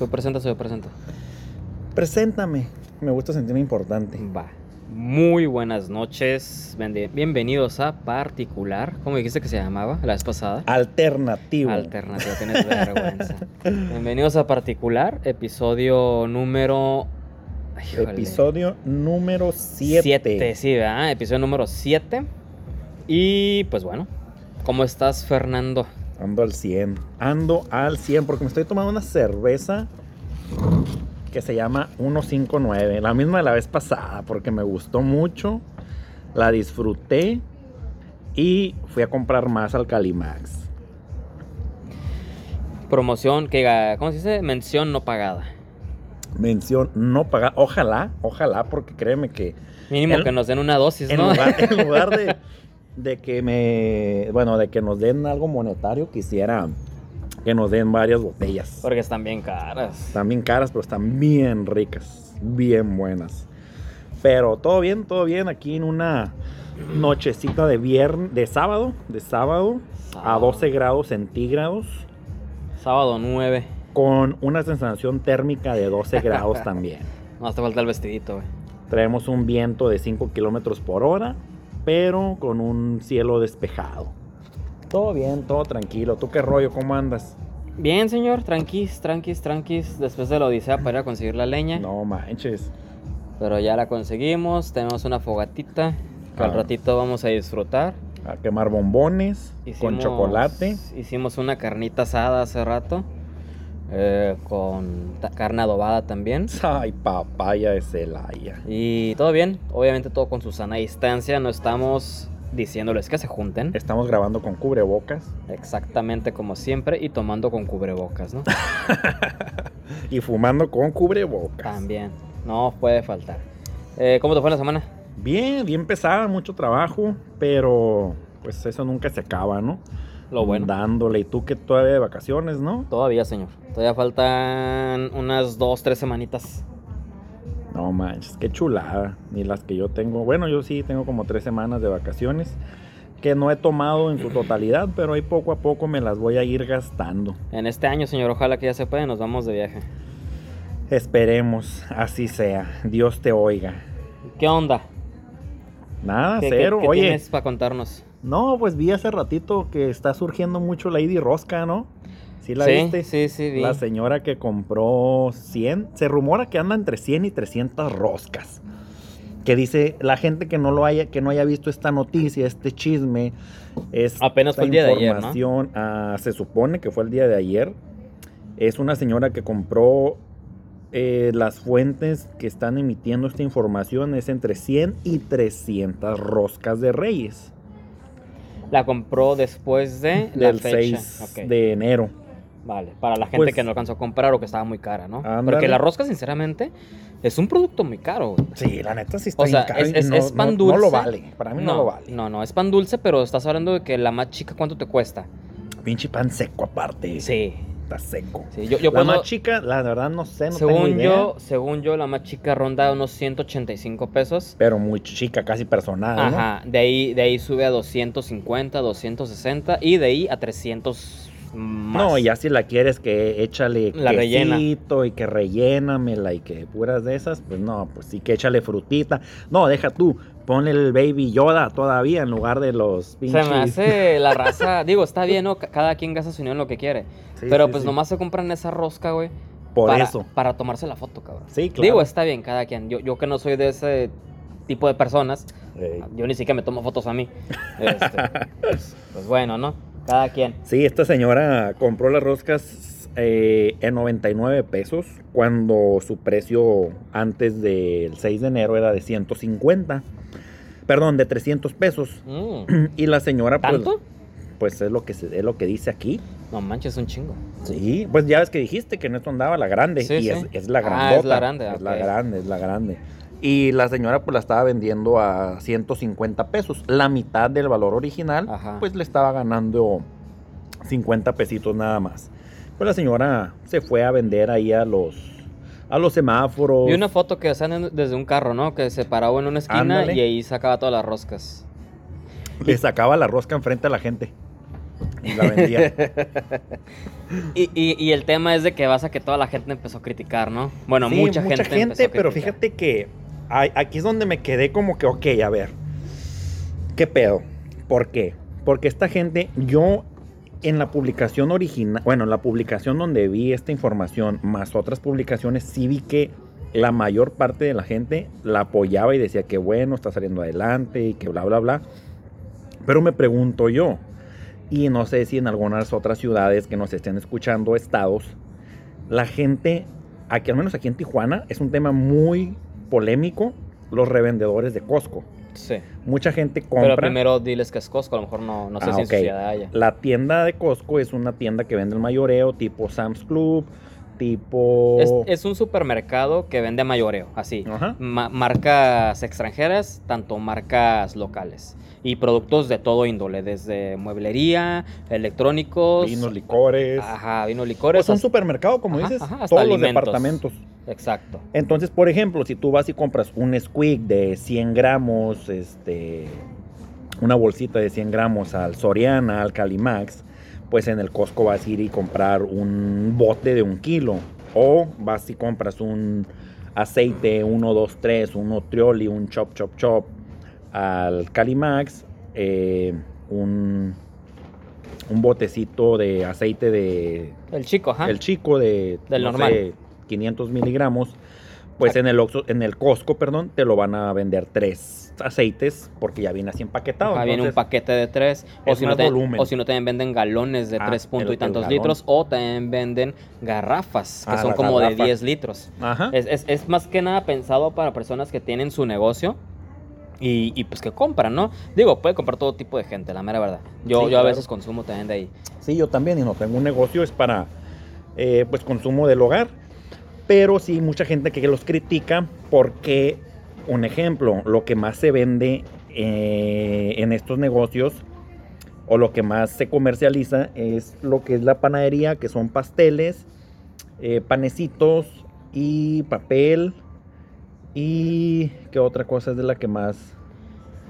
¿Tú presentas o yo presento? Preséntame. Me gusta sentirme importante. Va. Muy buenas noches. Bienve- Bienvenidos a Particular. ¿Cómo dijiste que se llamaba la vez pasada? Alternativo. Alternativa, tienes vergüenza. Bienvenidos a Particular, episodio número. Híjole. Episodio número 7. Siete, sí, ¿verdad? Episodio número 7. Y pues bueno, ¿cómo estás, Fernando? Ando al 100. Ando al 100 porque me estoy tomando una cerveza que se llama 159. La misma de la vez pasada porque me gustó mucho. La disfruté. Y fui a comprar más al Calimax. Promoción, que, ¿cómo se dice? Mención no pagada. Mención no pagar. Ojalá, ojalá, porque créeme que Mínimo El- que nos den una dosis, en ¿no? lugar, en lugar de, de que me. Bueno, de que nos den algo monetario, quisiera que nos den varias botellas. Porque están bien caras. Están bien caras, pero están bien ricas, bien buenas. Pero todo bien, todo bien aquí en una nochecita de viernes, de sábado, de sábado a Sábado. 12 grados centígrados, Sábado 9. con una sensación térmica de 12 grados también. No hace falta el vestidito, güey. Traemos un viento de 5 kilómetros por hora, pero con un cielo despejado. Todo bien, todo tranquilo. ¿Tú qué rollo? ¿Cómo andas? Bien, señor, tranquis, tranquis, tranquis. Después de la odisea para ir a conseguir la leña. No manches. Pero ya la conseguimos. Tenemos una fogatita que al Ah. ratito vamos a disfrutar. A quemar bombones con Hicimos- chocolate. Hicimos una carnita asada hace rato. Eh, con carne adobada también. Ay, papaya de Celaya. Y todo bien. Obviamente todo con su sana distancia. No estamos diciéndoles que se junten. Estamos grabando con cubrebocas Exactamente como siempre. Y tomando con cubrebocas, ¿no? y fumando con cubrebocas. También. No puede faltar. Eh, ¿Cómo te fue la semana? Bien, bien pesada, mucho trabajo, pero pues eso nunca se acaba, ¿no? Lo bueno. Dándole. Y tú que todavía de vacaciones, ¿no? Todavía, señor. Todavía faltan unas dos, tres semanitas. No manches, qué chulada. Ni las que yo tengo. Bueno, yo sí tengo como tres semanas de vacaciones que no he tomado en su totalidad, pero ahí poco a poco me las voy a ir gastando. En este año, señor, ojalá que ya se pueda, nos vamos de viaje. Esperemos, así sea. Dios te oiga. ¿Qué onda? Nada, ¿Qué, cero. qué- qué Oye, tienes para contarnos? No, pues vi hace ratito que está surgiendo mucho Lady Rosca, ¿no? ¿Sí la sí, viste? sí, sí, vi. La señora que compró 100, se rumora que anda entre 100 y 300 roscas. Que dice la gente que no lo haya que no haya visto esta noticia, este chisme, es Apenas fue el día de ayer, ah, se supone que fue el día de ayer. Es una señora que compró eh, las fuentes que están emitiendo esta información es entre 100 y 300 roscas de Reyes La compró después de la fecha. 6 Ok, de enero. Vale, para la gente Pues- que no alcanzó a comprar o que estaba muy cara, ¿no? Ándale. Porque la rosca, sinceramente, es un producto muy caro. güey. Sí, la neta sí está O sea, bien caro es- es- no, es pan no- no lo dulce. vale. Para mí no, lo vale. No, no, es pan dulce, pero estás hablando de que la más chica, ¿cuánto te cuesta? Pinche pan seco aparte. Sí. Está seco. sí. Yo, yo la cuando- más chica, la verdad no sé, no tengo según idea. yo, según yo, la más chica ronda unos 185 pesos. Pero muy chica, casi personal, ¿no? Ajá, de ahí, de ahí sube a 250, 260 y de ahí a 300 más. No, y ya si la quieres que échale La rellena. y que rellénamela y que puras de esas, pues no, pues sí que échale frutita. No, deja tú, ponle el baby Yoda todavía en lugar de los Se pinches. me hace la raza, digo, está bien, ¿no? Ca- Cada quien gasta su en lo que quiere. Sí, pero sí, pues sí. nomás se compran esa rosca, güey. Por para, eso. Para tomarse la foto, cabrón. Sí, claro. Digo, está bien, cada quien. Yo, yo que no soy de ese tipo de personas, yo ni siquiera me tomo fotos a mí. Este, pues, pues bueno, ¿no? Cada quien. Sí, esta señora compró las roscas eh, en 99 pesos cuando su precio antes del 6 de enero era de 150. Perdón, de 300 pesos. Mm, Y la señora pues, ¿Tanto? pues es lo que se, es lo que dice aquí. No manches, un chingo. Sí, pues ya ves que dijiste que en esto andaba la grande Sí, y sí. Es, es la Ah, grandota. es la grande, Es la grande, es la grande. Y la señora pues la estaba vendiendo a 150 pesos. La mitad del valor original, Ajá. pues le estaba ganando 50 pesitos nada más. Pues la señora se fue a vender ahí a los a los semáforos. Vi una foto que hacían desde un carro, ¿no? Que se paraba en una esquina Ándale. y ahí sacaba todas las roscas. Le sacaba la rosca enfrente a la gente. y la vendía. y, y- y el tema es de que vas a que toda la gente empezó a criticar, ¿no? Bueno, Sí, mucha, gente. empezó a pero fíjate que aquí es donde me quedé como que, ok, a ver, ¿qué pedo? ¿Por qué? Porque esta gente, yo en la publicación original, bueno, en la publicación donde vi esta información, más otras publicaciones, sí vi que la mayor parte de la gente la apoyaba y decía que bueno, está saliendo adelante y que bla, bla, bla. Pero me pregunto yo, y no sé si en algunas otras ciudades que nos estén escuchando, estados, la gente, aquí al menos aquí en Tijuana, es un tema muy polémico, los revendedores de Costco. Sí. Mucha gente compra... Pero primero diles que es Costco, a lo mejor no, no sé Ah, si ok. en su ciudad haya. La tienda de Costco es una tienda que vende el mayoreo tipo Sam's Club, tipo... Es, es un supermercado que vende a mayoreo, así. Ajá. Ma- marcas extranjeras, tanto marcas locales. Y productos de todo índole, desde mueblería, electrónicos. Vinos, licores. Ajá, vino licores. Pues un supermercado, como Ajá, dices, ajá, todos los departamentos. Exacto. Entonces, por ejemplo, si tú vas y compras un squeak de 100 gramos, este, una bolsita de 100 gramos al Soriana, al Calimax, pues en el Costco vas a ir y comprar un bote de un kilo. O vas y compras un aceite 1, 2, 3, un Nutrioli, un Chop Chop Chop al Calimax, eh, un, un botecito de aceite de El chico, ajá. el chico de Del no normal. sé, 500 miligramos, pues en el Oxxo- en el Costco, perdón, te lo van a vender tres aceites porque ya viene así empaquetado. Ajá, viene un paquete de tres. O si, no te- volumen. o si no, también venden galones de Ah, tres punto el- y tantos litros. O también venden garrafas, que Ah, son como de garrafa. 10 litros. Ajá. Es, es- es más que nada pensado para personas que tienen su negocio y, y, pues que compran, ¿no? Digo, puede comprar todo tipo de gente, la mera verdad. Yo, Sí, yo a veces consumo también de ahí. Sí, yo también, y no tengo un negocio, es para eh, pues consumo del hogar. Pero sí, mucha gente que los critica porque, un ejemplo, lo que más se vende eh, en estos negocios o lo que más se comercializa es lo que es la panadería, que son pasteles, eh, panecitos y papel. Y qué otra cosa es de la que más...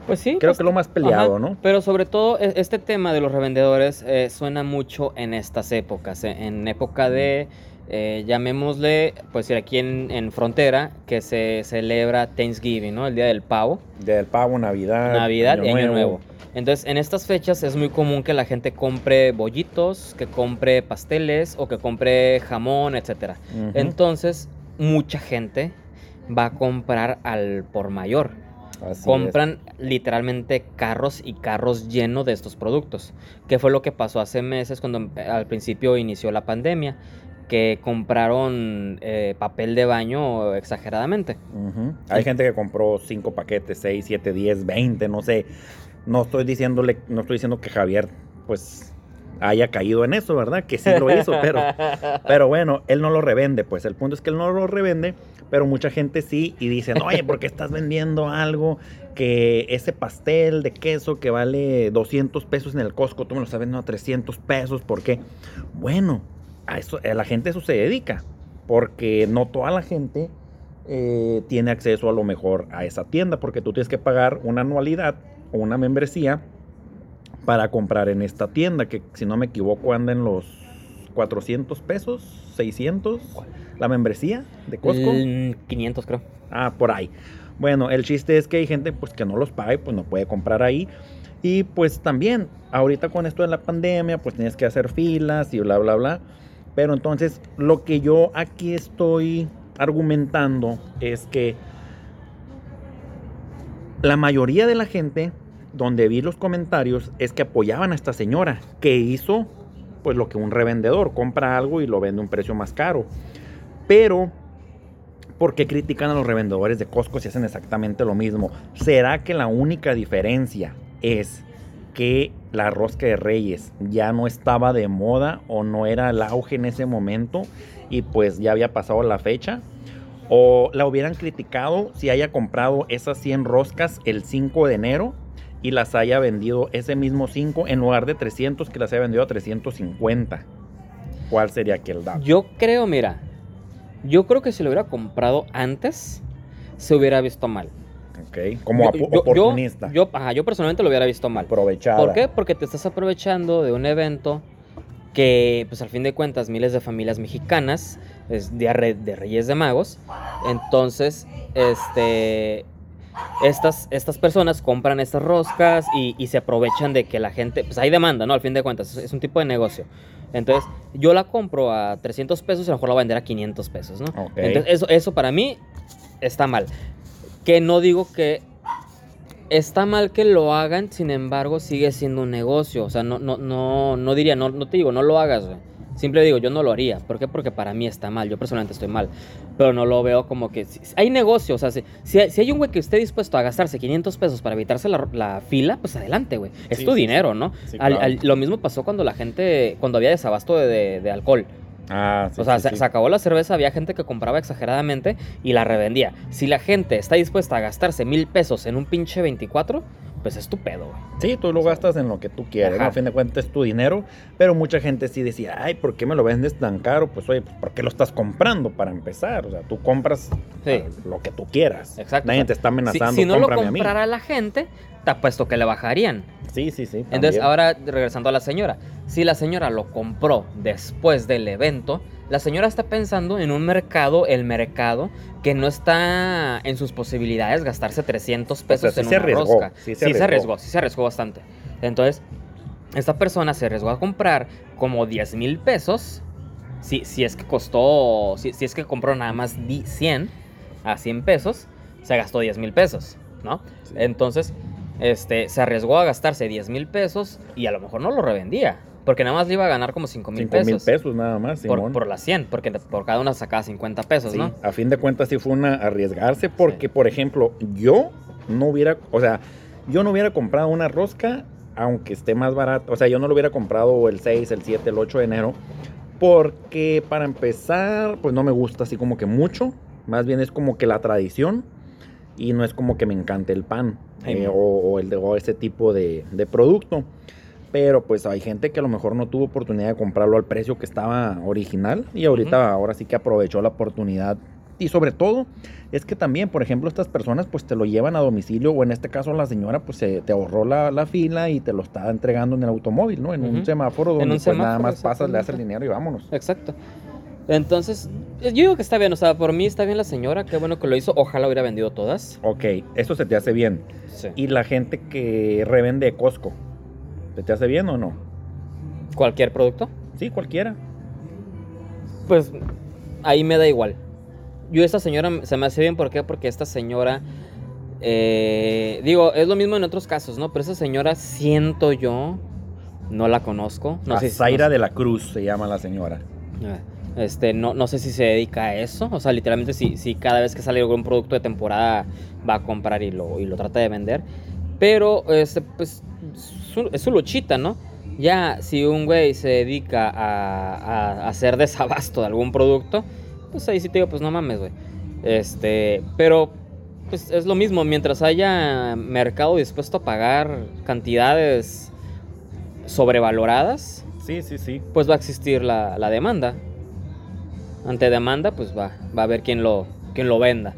Pues sí. Creo pues, que lo más peleado, Ajá, ¿no? Pero sobre todo e- este tema de los revendedores eh, suena mucho en estas épocas, eh, en época de, eh, llamémosle, pues aquí en, en frontera, que se celebra Thanksgiving, ¿no? El Día del Pavo, Del pavo, Navidad. Navidad y Año Nuevo. Entonces, en estas fechas es muy común que la gente compre bollitos, que compre pasteles o que compre jamón. Ujú. Entonces, mucha gente va a comprar al por mayor Así es. compran literalmente carros y carros llenos de estos productos. Que fue lo que pasó hace meses cuando em- al principio inició la pandemia, que compraron eh, papel de baño exageradamente. Hay gente que compró 5 paquetes, 6, 7, 10, 20, no sé. No estoy diciéndole, no estoy diciendo que Javier, pues, haya caído en eso, ¿verdad? Que sí lo hizo, pero, pero bueno, él no lo revende, pues. El punto es que él no lo revende, pero mucha gente sí y dicen, oye, ¿por qué estás vendiendo algo que ese pastel de queso que vale 200 pesos en el Costco, tú me lo estás vendiendo a 300 pesos? ¿Por qué? Bueno, a eso, a la gente eso se dedica, porque no toda la gente eh, tiene acceso a lo mejor a esa tienda, porque tú tienes que pagar una anualidad o una membresía para comprar en esta tienda, que si no me equivoco anda en los 400 pesos, 600, la membresía de Costco. Mm, 500 creo. Ah, por ahí. Bueno, el chiste es que hay gente pues que no los paga y pues no puede comprar ahí. Y pues también, ahorita con esto de la pandemia, pues tienes que hacer filas y bla, bla, bla. Pero entonces, lo que yo aquí estoy argumentando es que la mayoría de la gente, donde vi los comentarios, es que apoyaban a esta señora, que hizo pues lo que un revendedor compra algo y lo vende a un precio más caro. Pero ¿Por qué critican a los revendedores de Costco si hacen exactamente lo mismo? ¿Será que la única diferencia es que la rosca de reyes ya no estaba de moda o no era el auge en ese momento y pues ya había pasado la fecha? ¿O la hubieran criticado si haya comprado esas 100 roscas el 5 de enero y las haya vendido ese mismo 5 en lugar de 300 que las haya vendido a 350? ¿Cuál sería aquí el dato? Yo creo, mira, yo creo que si lo hubiera comprado antes, se hubiera visto mal. Ok, como Yo- apo- yo- yo- oportunista. Ajá, yo personalmente lo hubiera visto mal. aprovechada. ¿Por qué? Porque te estás aprovechando de un evento que, pues al fin de cuentas, miles de familias mexicanas, es Día Re- de Reyes de Magos. Entonces, este, estas, estas personas compran estas roscas y, y se aprovechan de que la gente, pues hay demanda, ¿no? Al fin de cuentas, es, un tipo de negocio. Entonces, yo la compro a 300 pesos y a lo mejor la voy a vender a 500 pesos, ¿no? Ok. Entonces, eso, eso para mí está mal. Que no digo que está mal que lo hagan, sin embargo, sigue siendo un negocio. O sea, no, no, no, no diría, no, no te digo, no lo hagas, güey. Simple digo, yo no lo haría. ¿Por qué? Porque para mí está mal. Yo personalmente estoy mal. Pero no lo veo como que... si- hay negocio. O sea, si, si hay, un güey que esté dispuesto a gastarse 500 pesos para evitarse la, la fila, pues adelante, güey. Es Sí, tu sí, dinero, ¿no? Sí, Al- claro. al- lo mismo pasó cuando la gente... Cuando había desabasto de, de- de alcohol. Ah, sí, o sea, sí, se, sí. se acabó la cerveza, había gente que compraba exageradamente y la revendía. Si la gente está dispuesta a gastarse mil pesos en un pinche 24, pues es tu pedo, güey. Sí, tú lo gastas en lo que tú quieres, ¿no? A fin de cuentas es tu dinero, pero mucha gente sí decía, ay, ¿por qué me lo vendes tan caro? Pues oye, pues, ¿por qué lo estás comprando para empezar? O sea, tú compras Sí. lo que tú quieras. Exacto. Nadie O sea, te está Si, amenazando, si no lo cómprame a mí. comprara la gente, te apuesto que le bajarían. Sí, sí, sí. Entonces, ahora regresando a la señora. Si la señora lo compró después del evento, la señora está pensando en un mercado, el mercado, que no está en sus posibilidades gastarse 300 pesos en una arriesgó, rosca. sí se sí se arriesgó. sí se arriesgó bastante. Entonces, esta persona se arriesgó a comprar como 10 mil pesos. Si, si es que costó, si, si es que compró nada más di- 100 a 100 pesos, se gastó 10 mil pesos, ¿no? Sí. Entonces, este, se arriesgó a gastarse 10 mil pesos y a lo mejor no lo revendía. Porque nada más le iba a ganar como 5 mil Cinco mil pesos. pesos nada más, por las 100, porque por cada una sacaba 50 pesos, Sí, ¿no? a fin de cuentas sí fue una arriesgarse porque, por ejemplo, yo no hubiera, o sea, yo no hubiera comprado una rosca aunque esté más barata, o sea, yo no lo hubiera comprado el 6, el 7, el 8 de enero porque para empezar, pues no me gusta así como que mucho, más bien es como que la tradición y no es como que me encante el pan eh, o, o el o ese tipo de, de producto. Pero pues hay gente que a lo mejor no tuvo oportunidad de comprarlo al precio que estaba original y ahorita ahora sí que aprovechó la oportunidad. Y sobre todo es que también, por ejemplo, estas personas pues te lo llevan a domicilio o en este caso la señora pues se, te ahorró la, la fila y te lo está entregando en el automóvil, ¿no? En un Ujú. semáforo donde un pues nada semáforo, más pasas, le das el dinero y vámonos. Exacto. Entonces, yo digo que está bien, o sea, por mí está bien la señora, qué bueno que lo hizo, ojalá hubiera vendido todas. Ok, eso se te hace bien. Sí. Y la gente que revende Costco, ¿se te hace bien o no? ¿Cualquier producto? Sí, cualquiera. Pues ahí me da igual. Yo esta señora se me hace bien, ¿por qué? Porque esta señora, eh, digo, es lo mismo en otros casos, ¿no? Pero esa señora siento yo, no la conozco. No sé si- Zaira no sé- de la Cruz se llama la señora. Este, no, no sé si se dedica a eso. O sea, literalmente si, si cada vez que sale algún producto de temporada va a comprar y lo, y lo trata de vender. Pero, este, pues, su- es su luchita, ¿no? Ya, si un güey se dedica a, a- a hacer desabasto de algún producto, pues ahí sí te digo, pues no mames, güey. Este, pero, pues es lo mismo. Mientras haya mercado dispuesto a pagar cantidades sobrevaloradas, Sí, sí, sí. pues va a existir la, la demanda. Ante demanda, pues va, va a haber quien lo, quien lo venda.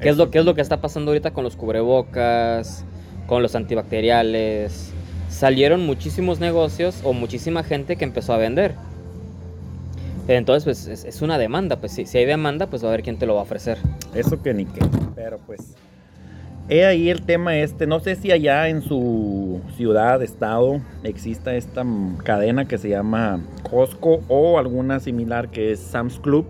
¿Qué es, lo, ¿Qué es lo que está pasando ahorita con los cubrebocas, con los antibacteriales? Salieron muchísimos negocios o muchísima gente que empezó a vender. Entonces, pues es, una demanda. Pues si, si hay demanda, pues va a haber quien te lo va a ofrecer. Eso que ni qué. Pero pues. He ahí el tema este. No sé si allá en su ciudad, estado, exista esta cadena que se llama Costco o alguna similar que es Sam's Club.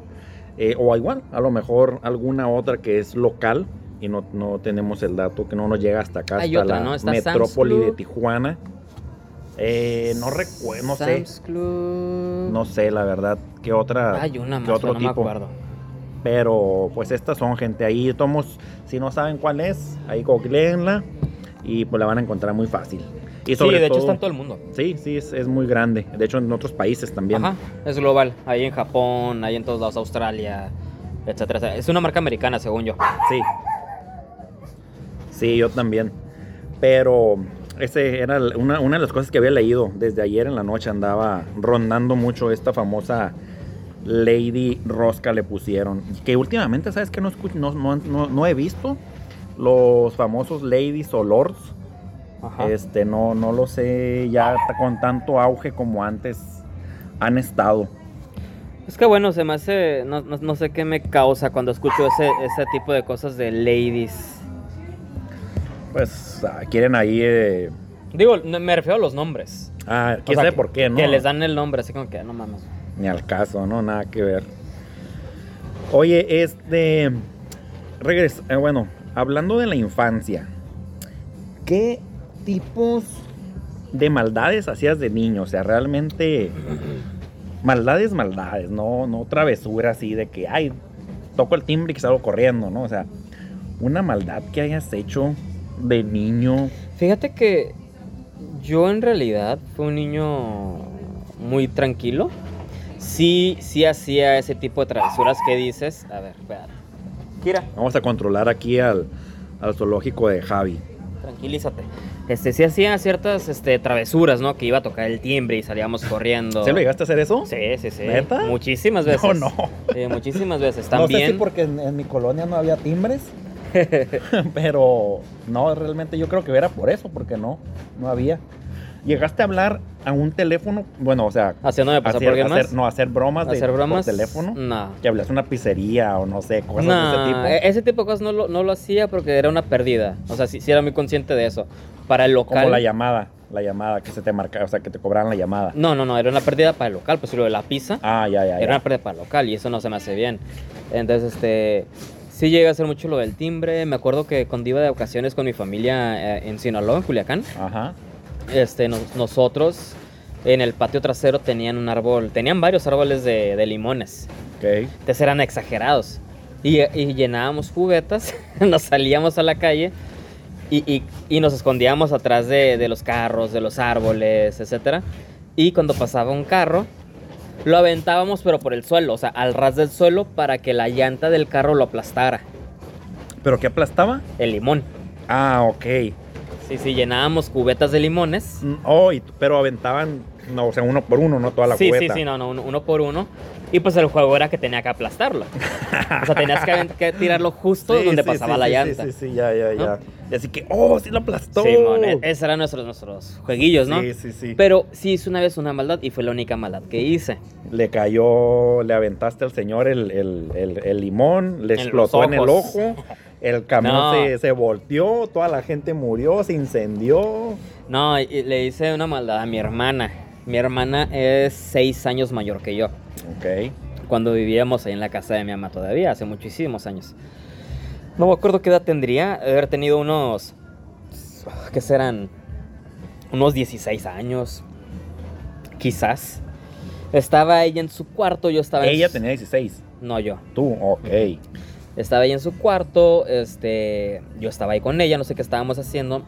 eh, o igual, a lo mejor alguna otra que es local. Y no, no tenemos el dato que no nos llega hasta acá, Hay hasta otra, la metrópoli de. Tijuana. Eh, no recuerdo, no sé. Sam's Club. No sé, la verdad, qué otra. Hay una qué más, otro no me tipo. acuerdo. Pero pues estas son gente ahí, tomos, si no saben cuál es, ahí googleenla y pues la van a encontrar muy fácil. Y Sí, de hecho todo- está en todo el mundo. Sí, sí, es, es muy grande. De hecho, en otros países también. Ajá, es global. Ahí en Japón, ahí en todos lados, Australia, etcétera. Es una marca americana, según yo. Sí. Sí, yo también. Pero ese era una, una de las cosas que había leído desde ayer en la noche. Andaba rondando mucho esta famosa Lady Rosca le pusieron. Que últimamente, ¿sabes qué? No, no, no, no- he visto. los famosos ladies o lords, Ajá. este, no, no lo sé ya con tanto auge como antes han estado. Es que bueno, se me hace. No, no- no sé qué me causa cuando escucho ese, ese tipo de cosas de ladies. Pues ah, quieren ahí... eh, Digo, me refiero a los nombres. ah, quién sabe que- por qué, ¿no? Que les dan el nombre, así como que no mames. Ni al caso, ¿no? Nada que ver. Oye, este. Regresa. eh, bueno, hablando de la infancia, ¿qué tipos de maldades hacías de niño? O sea, realmente. Maldades, maldades, no, no travesura así de que, ay, toco el timbre y salgo corriendo, ¿no? O sea, una maldad que hayas hecho de niño. Fíjate que yo en realidad fui un niño muy tranquilo. Sí, sí hacía ese tipo de travesuras que dices. A ver, espérate. Kira, Vamos a controlar aquí al, al zoológico de Javi. tranquilízate. Este, sí hacía ciertas este, travesuras, ¿no? Que iba a tocar el timbre y salíamos corriendo. ¿Se lo llegaste a hacer eso? Sí, sí, sí. ¿Neta? Muchísimas veces. No, no. Sí, muchísimas veces. No sé También. si porque en, en mi colonia no había timbres, pero no, realmente yo creo que era por eso, porque no, no había. Llegaste a hablar a un teléfono, bueno, o sea, Haciéndome pasar hacer, por alguien hacer- más. no, hacer bromas de ¿Hacer bromas? por teléfono, No. que hablas una pizzería o no sé, cosas No, de ese tipo. e- ese tipo de cosas no lo, no lo hacía porque era una pérdida. O sea, sí, sí era muy consciente de eso. Para el local. Como la llamada, la llamada que se te marca, o sea, que te cobraran la llamada. No, no, no, era una pérdida para el local. Pues lo de la pizza Ah, ya, ya, era ya. una pérdida para el local y eso no se me hace bien. Entonces, este. Sí llegué a hacer mucho lo del timbre. Me acuerdo que cuando iba de vacaciones con mi familia eh, en Sinaloa, en Culiacán, Ajá. Este, nos- nosotros en el patio trasero tenían un árbol, tenían varios árboles de, de limones. Ok. Entonces eran exagerados. Y, y llenábamos juguetas, nos salíamos a la calle y, y- y nos escondíamos atrás de, de los carros, de los árboles, etc. Y cuando pasaba un carro, lo aventábamos pero por el suelo, o sea, al ras del suelo para que la llanta del carro lo aplastara, ¿Pero qué aplastaba? el limón. Ah, ok. Sí, sí, llenábamos cubetas de limones. Mm, Oh, y- pero aventaban, no, o sea, uno por uno, no toda la sí, cubeta. sí, sí, no, no, uno, uno por uno. Y pues el juego era que tenía que aplastarlo. O sea, tenías que, tirarlo justo Sí, donde sí, pasaba sí, la sí, llanta. Sí, sí, sí, ya, ya, ¿No? ya. Y así que, oh, sí lo aplastó. Simón, e- esos eran nuestros, nuestros jueguillos, ¿no? Sí, sí, sí. Pero sí hice una vez una maldad y fue la única maldad que hice. Le cayó, le aventaste al señor el, el- el- el limón, le En explotó en el ojo, el camión No. se, se volteó, toda la gente murió, se incendió. No, y- le hice una maldad a mi hermana. Mi hermana es seis años mayor que yo. Ok. Cuando vivíamos ahí en la casa de mi mamá todavía, hace muchísimos años. No me acuerdo qué edad tendría. Haber tenido unos. ¿Qué serán? Unos 16 años. Quizás. Estaba ella en su cuarto, yo estaba en Ella su- tenía 16. No, yo. Tú, ok. Estaba ahí en su cuarto, este, yo estaba ahí con ella, no sé qué estábamos haciendo.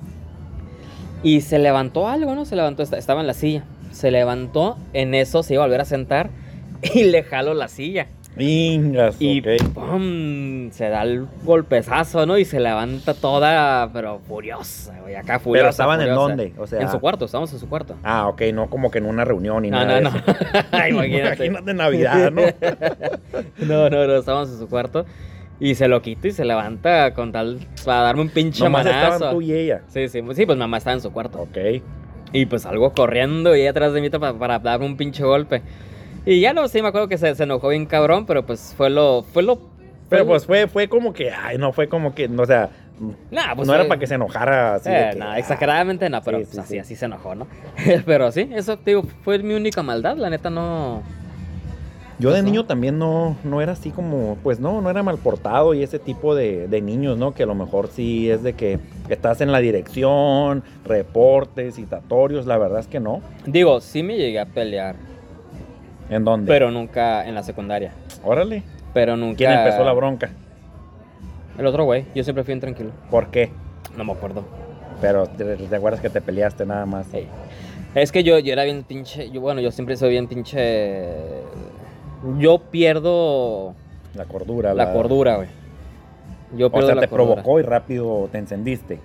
Y se levantó algo, ¿no? Se levantó, esta- estaba en la silla. Se levantó, en eso se iba a volver a sentar y le jalo la silla. Ingas, Y ok. ¡pum! se da el golpezazo, ¿no? Y se levanta toda, pero furiosa, güey, acá furiosa. Pero estaban en dónde? O sea. En su cuarto, estábamos en su cuarto. Ah, ok, no como que en una reunión ni No, nada. no, de no. eso. Imagínate. Imagínate Navidad, ¿no? No, no, no, estábamos en su cuarto. Y se lo quito y se levanta con tal para darme un pinche Nomás manazo. estaban tú y ella. Sí, sí, sí, pues mamá estaba en su cuarto. Ok. Y pues salgo corriendo y ella atrás de mí para, para darme un pinche golpe. Y ya no sé, me acuerdo que se, se enojó bien cabrón, pero pues fue lo. Fue lo. Pero pues fue, fue como que, ay, no fue como que, o sea, Nah, pues no era para que se enojara así. Eh, que, no, ah, exageradamente no, pero sí, pues sí, así, sí. así se enojó, ¿no? pero sí, eso te digo, fue mi única maldad, la neta no. Yo de niño también no, no era así como, pues no, no era mal portado y ese tipo de, de niños, ¿no? Que a lo mejor sí es de que estás en la dirección, reportes, citatorios, la verdad es que no. Digo, sí me llegué a pelear, ¿En dónde? pero nunca en la secundaria. Órale. Pero nunca. ¿Quién empezó la bronca? El otro güey, yo siempre fui bien tranquilo. ¿Por qué? No me acuerdo. Pero te, te acuerdas que te peleaste nada más. Ey. Es que yo, yo era bien pinche. Yo, bueno, yo siempre soy bien pinche. Yo pierdo La cordura. la cordura, güey. Yo O sea, la te cordura. provocó y rápido te encendiste.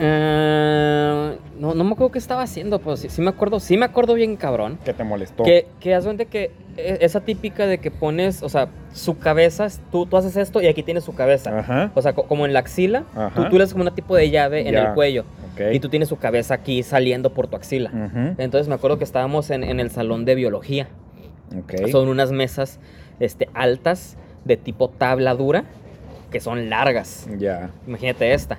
Eh, no, no me acuerdo qué estaba haciendo, pero sí, sí me acuerdo, sí me acuerdo bien cabrón. ¿Qué te molestó? Que, que haz cuenta que e- esa típica de que pones, o sea, su cabeza, tú, tú haces esto y aquí tienes su cabeza. Ajá. O sea, co- como en la axila, tú, Ajá. tú le haces como una tipo de llave en el cuello. Ok. Y tú tienes su cabeza aquí saliendo por tu axila. Ujú. Entonces me acuerdo que estábamos en, en el salón de biología. Son unas mesas este, altas de tipo tabla dura que son largas. Ya. Imagínate esta.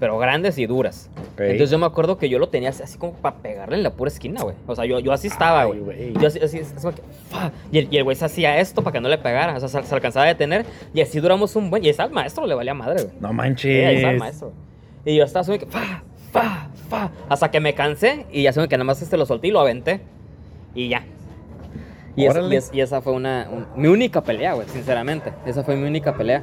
Pero grandes y duras. Entonces yo me acuerdo que yo lo tenía así, como para pegarle en la pura esquina, güey. O sea, yo, yo así estaba, güey. Yo así, así. Y el, güey se hacía esto para que no le pegara. O sea, se, se alcanzaba a detener. Y así duramos un buen. Y ahí al maestro, le valía madre, güey. No Sí, manches. estaba el maestro. Y yo estaba así como que, fa, fa, fa. Hasta que me cansé y ya así como que nada más este lo solté y lo aventé. Y ya. Y, es- Órale. y es- y esa fue una, un- mi única pelea, güey, sinceramente. Esa fue mi única pelea.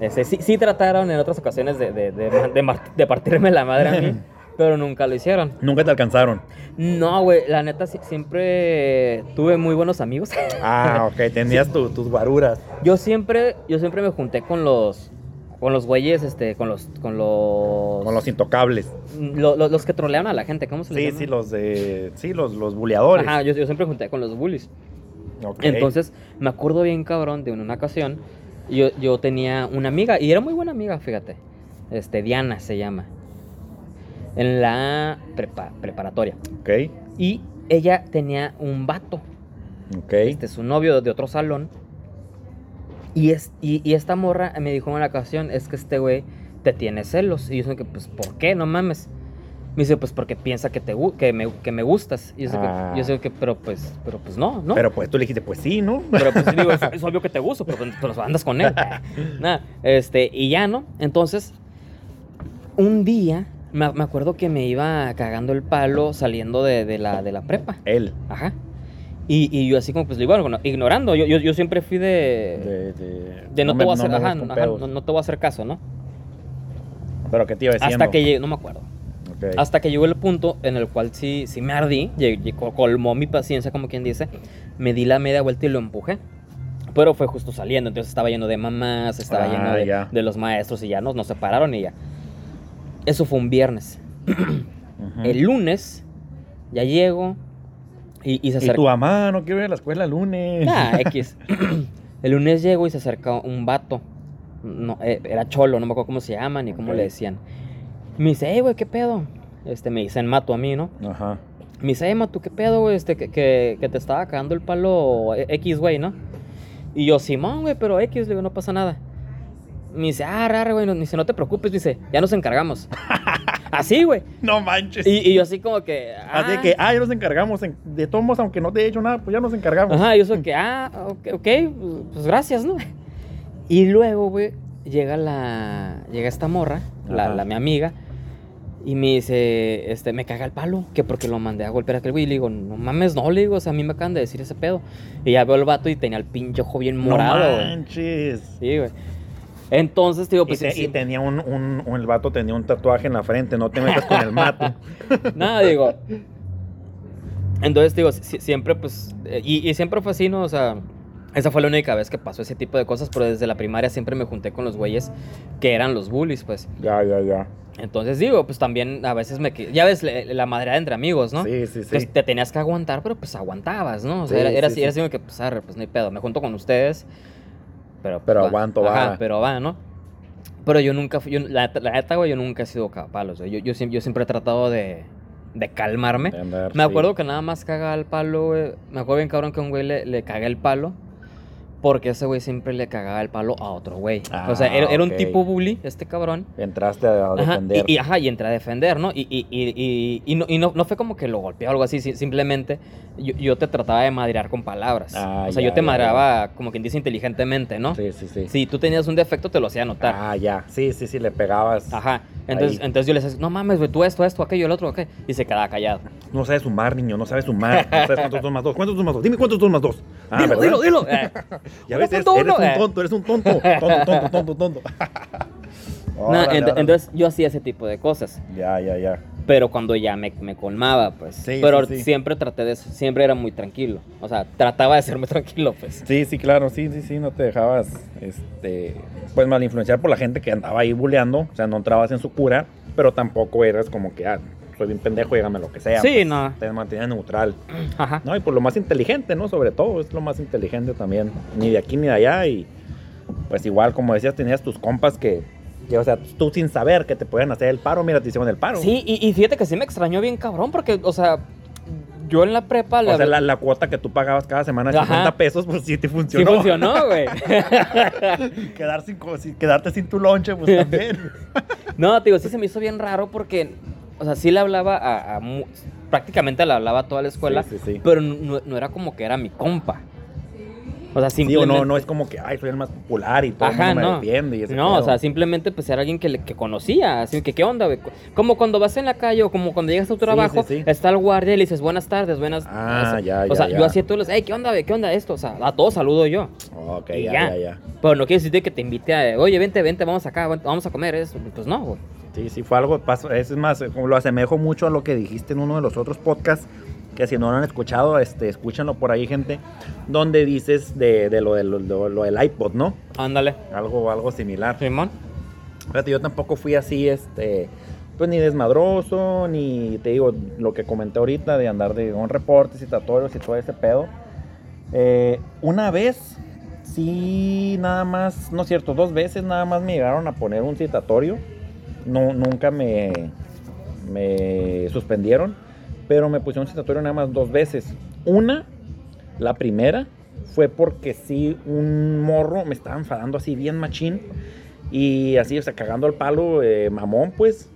Este, sí, sí trataron en otras ocasiones de, de, de, de partirme la madre a mí, pero nunca lo hicieron. Nunca te alcanzaron. No, güey, la neta sí- siempre tuve muy buenos amigos. Ah, ok. Tenías tu- tus guaruras. Yo siempre, yo siempre me junté con los, con los güeyes, este, con los, con los, Con los intocables. lo- lo- los que trolean a la gente, ¿cómo se les Sí, llama? sí, los de. Sí, los, los buleadores. Ajá, yo, yo siempre junté con los bullies. Ok. Entonces, me acuerdo bien cabrón de una ocasión, yo, yo tenía una amiga, y era muy buena amiga, fíjate. Este, Diana se llama. En la prepa- preparatoria. Ok. Y ella tenía un vato, Ok. este, su novio de otro salón. Y, es, y, y esta morra me dijo en una ocasión, es que este güey te tiene celos. Y yo que, pues, ¿por qué? No mames. Me dice, pues porque piensa que, te, que, me, que me gustas. Y yo sé, Ah. que, yo que, pero pues, pero pues no, ¿no? Pero pues tú le dijiste, pues sí, ¿no? Pero pues digo, es, es obvio que te gusto, pero, pero andas con él. Nada, este, y ya, ¿no? Entonces, un día, me, me acuerdo que me iba cagando el palo saliendo de, de la, de la prepa. Él. Ajá. Y, y yo así como, pues, digo, bueno, ignorando. Yo, yo, yo siempre fui de... De, de, de no, te voy a hacer, ajá, ajá, pedos. no, no te voy a hacer caso, ¿no? Pero ¿qué te iba diciendo? Hasta que llegué, no me acuerdo. Ok. Hasta que llegó el punto en el cual sí, sí me ardí, lleg- llegó- colmó mi paciencia, como quien dice, me di la media vuelta y lo empujé. Pero fue justo saliendo, entonces estaba lleno de mamás, estaba Ah, lleno de, de los maestros y ya nos, nos separaron y ya. Eso fue un viernes. Ujú. El lunes ya llego y, y se Y acerca. tu mamá no quiero ir a la escuela el lunes. Nah, X. el lunes llego y se acerca un vato. No, eh, era cholo, no me acuerdo cómo se llama ni cómo le decían. Me dice, hey, güey, ¿qué pedo? Este, me dicen mato a mí, ¿no? Ajá. Me dice, Emma, ¿tú qué pedo, güey? Este, que, que, que te estaba cagando el palo X, güey, ¿no? Y yo, Simón, güey, pero X, le digo, no pasa nada. Me dice, ah, raro, güey. Me dice, no te preocupes, dice, ya nos encargamos. así, güey. No manches. Y, y yo así como que. Así ah. que, ah, ya nos encargamos. en- de todos modos, aunque no te he hecho nada, pues ya nos encargamos. Ajá, yo soy que, ah, ok, ok, pues gracias, ¿no? Y luego, güey, llega la. Llega esta morra, la, la mi amiga, y me dice, este, me caga el palo, que porque lo mandé a golpear a aquel güey. Y le digo, no mames, no, le digo, o sea, a mí me acaban de decir ese pedo. Y ya veo el vato y tenía el pinche ojo bien morado, no manches. Sí, güey. Entonces, te digo, Y, pues te- sí, y tenía un, un, un- el vato tenía un tatuaje en la frente, no te metas con el mato. Nada, digo. Entonces, digo, si- siempre, pues. Y, y siempre fue así, ¿no? O sea, esa fue la única vez que pasó ese tipo de cosas, pero desde la primaria siempre me junté con los güeyes que eran los bullies, pues. ya, ya, ya. Entonces, digo, pues también a veces me. Ya ves, la madre entre amigos, ¿no? Sí, sí, sí. Pues te tenías que aguantar, pero pues aguantabas, ¿no? O sea, Sí, era, era sí, así, era sí. así que, pues, arre, pues no hay pedo, me junto con ustedes. Pero, Pero va. aguanto, Ajá, vara. pero va, ¿no? Pero yo nunca fui, yo- la, neta- la neta, güey, yo nunca he sido cagapalos, güey. Yo, yo, siempre, yo siempre he tratado de, de calmarme. Me sí. acuerdo que nada más caga el palo, güey. Me acuerdo bien cabrón que un güey le, le caga el palo. Porque ese güey siempre le cagaba el palo a otro güey. o sea, Ah, era, era un tipo bully, este cabrón. Entraste a Ajá, defender. y, y- ajá, y entré a defender, ¿no? Y, y, y, y, y no, y no, no fue como que lo golpeé o algo así, si- simplemente yo, yo te trataba de madrear con palabras. Ah, o sea, ya, yo te ya, madreaba como quien dice inteligentemente, ¿no? Sí, sí, sí. Si tú tenías un defecto, te lo hacía notar. Ah, ya. Sí, sí, sí, le pegabas. Ajá. Entonces, Ahí. entonces yo le decía, no mames, güey, tú esto, esto, aquello, el otro, ¿qué? Y se quedaba callado. No sabes sumar, niño, no sabes sumar. No sabes cuántos son más dos. ¿Cuántos son más dos? Dime cuántos son más dos. Ah, dilo, ¿verdad? dilo, dilo. Eh, Ya ves, eres, eres un eh. tonto, eres un tonto. Tonto, tonto, tonto, tonto. No, Órale, ent- órale. entonces yo hacía ese tipo de cosas. Ya, ya, ya. Pero cuando ya me, me colmaba, pues. Sí, pero sí, sí. siempre traté de eso, siempre era muy tranquilo. O sea, trataba de ser muy tranquilo, pues. Sí, sí, claro, sí, sí, sí, no te dejabas, este, pues mal influenciar por la gente que andaba ahí buleando, o sea, no entrabas en su cura pero tampoco eras como que, ah, soy bien pendejo, dígame lo que sea. Sí, pues, no. Te mantenías neutral. Ajá. No, y por lo más inteligente, ¿no? Sobre todo, es lo más inteligente también. Ni de aquí ni de allá. Y pues igual, como decías, tenías tus compas que, o sea, tú sin saber que te podían hacer el paro, mira, te hicieron el paro. Sí, y, y fíjate que sí me extrañó bien cabrón, porque, o sea, yo en la prepa... O sea, la, la cuota que tú pagabas cada semana Ajá. 50 pesos, pues sí te Sí funcionó. funcionó, güey. Quedar sin- quedarte sin tu lonche, pues también. No, te digo, sí se me hizo bien raro porque, o sea, sí le hablaba a, prácticamente le hablaba a toda la escuela, Sí, sí, sí. pero no, no era como que era mi compa. O sea, Sí, o simplemente... no, no es como que, ay, soy el más popular y todo Ajá, el mundo no. me defiende. Y ese No, o pedo. sea, simplemente pues era alguien que, le- que conocía, así que qué onda, güey. Como cuando vas en la calle o como cuando llegas a tu trabajo, sí, sí. está el guardia y le dices buenas tardes, buenas Ah, eso. ya, O ya, sea, ya. yo hacía todos los, hey, ¿qué onda, güey? ¿Qué onda esto? O sea, a todos saludo yo. Ok, ya, ya. ya, ya. Pero no quiere decir que te invite a, oye, vente, vente, vamos acá, vamos a comer eso. Pues no, güey. Sí, sí, fue algo, paso- es más, como lo asemejo mucho a lo que dijiste en uno de los otros podcasts, que si no lo han escuchado, este, escúchenlo por ahí, gente, donde dices de, de lo, de lo, lo- lo del iPod, ¿no? Ándale. Algo, algo similar. Simón. Fíjate, yo tampoco fui así, este, pues ni desmadroso, ni te digo lo que comenté ahorita de andar de un reportes, citatorios y todo ese pedo. Eh, una vez, sí, nada más, no es cierto, dos veces nada más me llegaron a poner un citatorio. No, nunca me, me suspendieron, pero me pusieron citatorio nada más dos veces. Una, la primera, fue porque sí, un morro me estaba enfadando así bien machín. Y así, o sea, cagando al palo, eh, mamón, pues.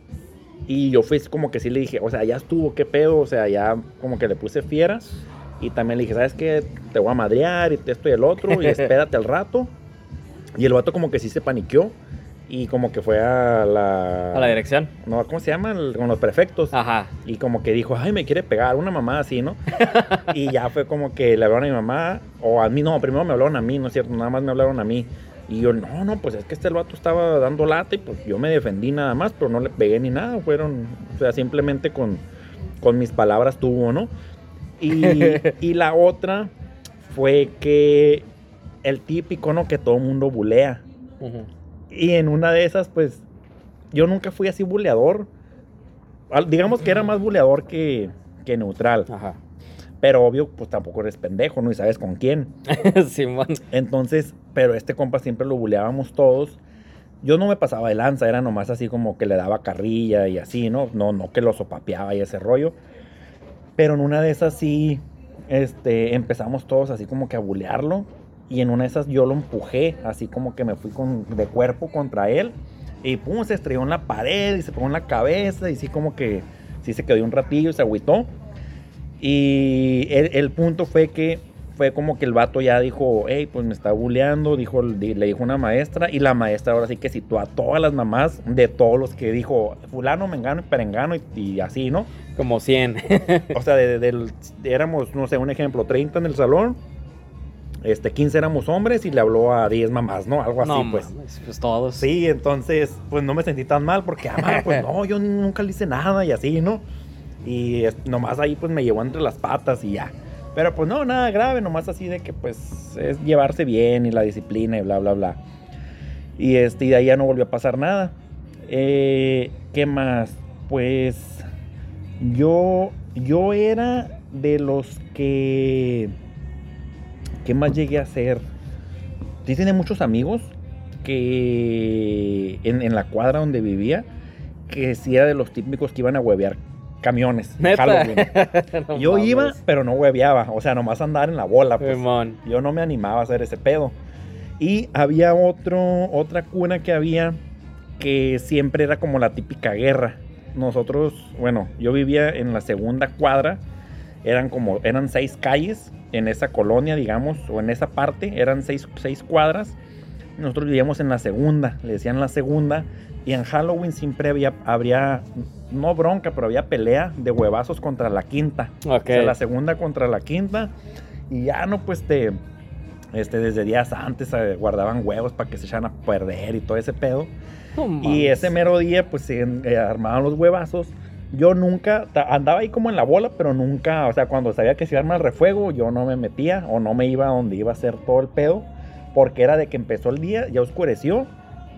Y yo fui como que sí le dije, o sea, ya estuvo, qué pedo, o sea, ya como que le puse fiera. Y también le dije, ¿sabes qué? Te voy a madrear y esto y el otro, y espérate al rato. Y el vato como que sí se paniqueó. Y como que fue a la... A la dirección. No, ¿cómo se llama? El- Con los prefectos. Ajá. Y como que dijo, ay, me quiere pegar, una mamá así, ¿no? y ya fue como que le hablaron a mi mamá, o a mí, no, primero me hablaron a mí, ¿no es cierto? Nada más me hablaron a mí. Y yo, no, no, pues es que este vato estaba dando lata y pues yo me defendí nada más, pero no le pegué ni nada. Fueron, o sea, simplemente con, con mis palabras tuvo, ¿no? Y, y la otra fue que el típico, ¿no? Que todo mundo bulea. Ujú. Y en una de esas, pues, yo nunca fui así buleador. Digamos que era más buleador que, que neutral. Ajá. Pero obvio, pues tampoco eres pendejo, ¿no? Y sabes con quién. Simón. Entonces, pero este compa siempre lo buleábamos todos. Yo no me pasaba de lanza, era nomás así como que le daba carrilla y así, ¿no? No, no que lo sopapeaba y ese rollo. Pero en una de esas sí, este, empezamos todos así como que a bulearlo. Y en una de esas yo lo empujé, así como que me fui con, de cuerpo contra él. Y pum, se estrelló en la pared y se pegó en la cabeza. Y sí como que, sí se quedó un ratillo, se agüitó. Y el, el punto fue que fue como que el vato ya dijo, hey, pues me está bulleando, dijo, di- le dijo una maestra, y la maestra ahora sí que citó a todas las mamás de todos los que dijo, fulano, mengano y perengano, y, y así, ¿no? Como 100. O sea, de, del- éramos, no sé, un ejemplo, 30 en el salón, este, 15 éramos hombres y le habló a 10 mamás, ¿no? Algo así, no, pues. mames, pues todos. Sí, entonces, pues no me sentí tan mal porque, ah, pues no, yo nunca le hice nada y así, ¿no? Y nomás ahí pues me llevó entre las patas y ya. Pero pues no, nada grave, nomás así de que pues es llevarse bien y la disciplina y bla, bla, bla. Y, este, y de ahí ya no volvió a pasar nada. Eh, ¿Qué más? Pues yo, yo era de los que... ¿Qué más llegué a hacer? Sí tenía muchos amigos que en, en la cuadra donde vivía, que sí era de los típicos que iban a huevear camiones. No Yo iba, pero no hueveaba. O sea, nomás andar en la bola. Pues. Yo no me animaba a hacer ese pedo. Y había otro, otra cuna que había que siempre era como la típica guerra. Nosotros, bueno, yo vivía en la segunda cuadra. Eran como, eran seis calles en esa colonia, digamos, o en esa parte. Eran seis, seis cuadras. Nosotros vivíamos en la segunda, le decían la segunda. Y en Halloween siempre había, habría, no bronca, pero había pelea de huevazos contra la quinta. Ok. O sea, la segunda contra la quinta. Y ya no, pues te. Este, desde días antes eh, guardaban huevos para que se echaran a perder y todo ese pedo. No Y ese mero día, pues se eh, armaban los huevazos. Yo nunca, andaba ahí como en la bola, pero nunca, o sea, cuando sabía que se iba a armar el refuego, yo no me metía o no me iba a donde iba a ser todo el pedo, porque era de que empezó el día, ya oscureció,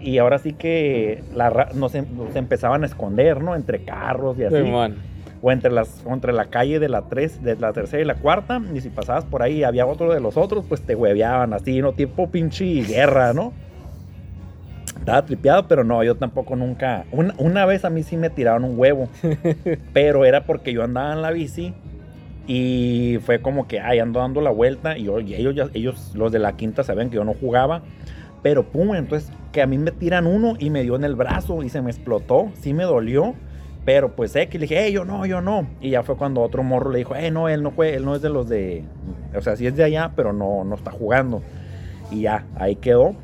y ahora sí que la nos, nos empezaban a esconder, ¿no? Entre carros y así. Simón. o entre las entre la calle de la tres, de la tercera y la cuarta, y si pasabas por ahí y había otro de los otros, pues te hueveaban así, ¿no? Tipo pinche guerra, ¿no? Estaba tripeado, pero no, yo tampoco nunca. Una, una vez a mí sí me tiraron un huevo, pero era porque yo andaba en la bici y fue como que, ay, ando dando la vuelta y, yo- y ellos, ya- ellos, los de la quinta, sabían que yo no jugaba, pero pum, entonces que a mí me tiran uno y me dio en el brazo y se me explotó, sí me dolió. Pero pues eh, que le dije, hey, yo no, yo no. Y ya fue cuando otro morro le dijo, eh, no, él no fue, él no es de los de. O sea, sí es de allá, pero no, no está jugando. Y ya, ahí quedó.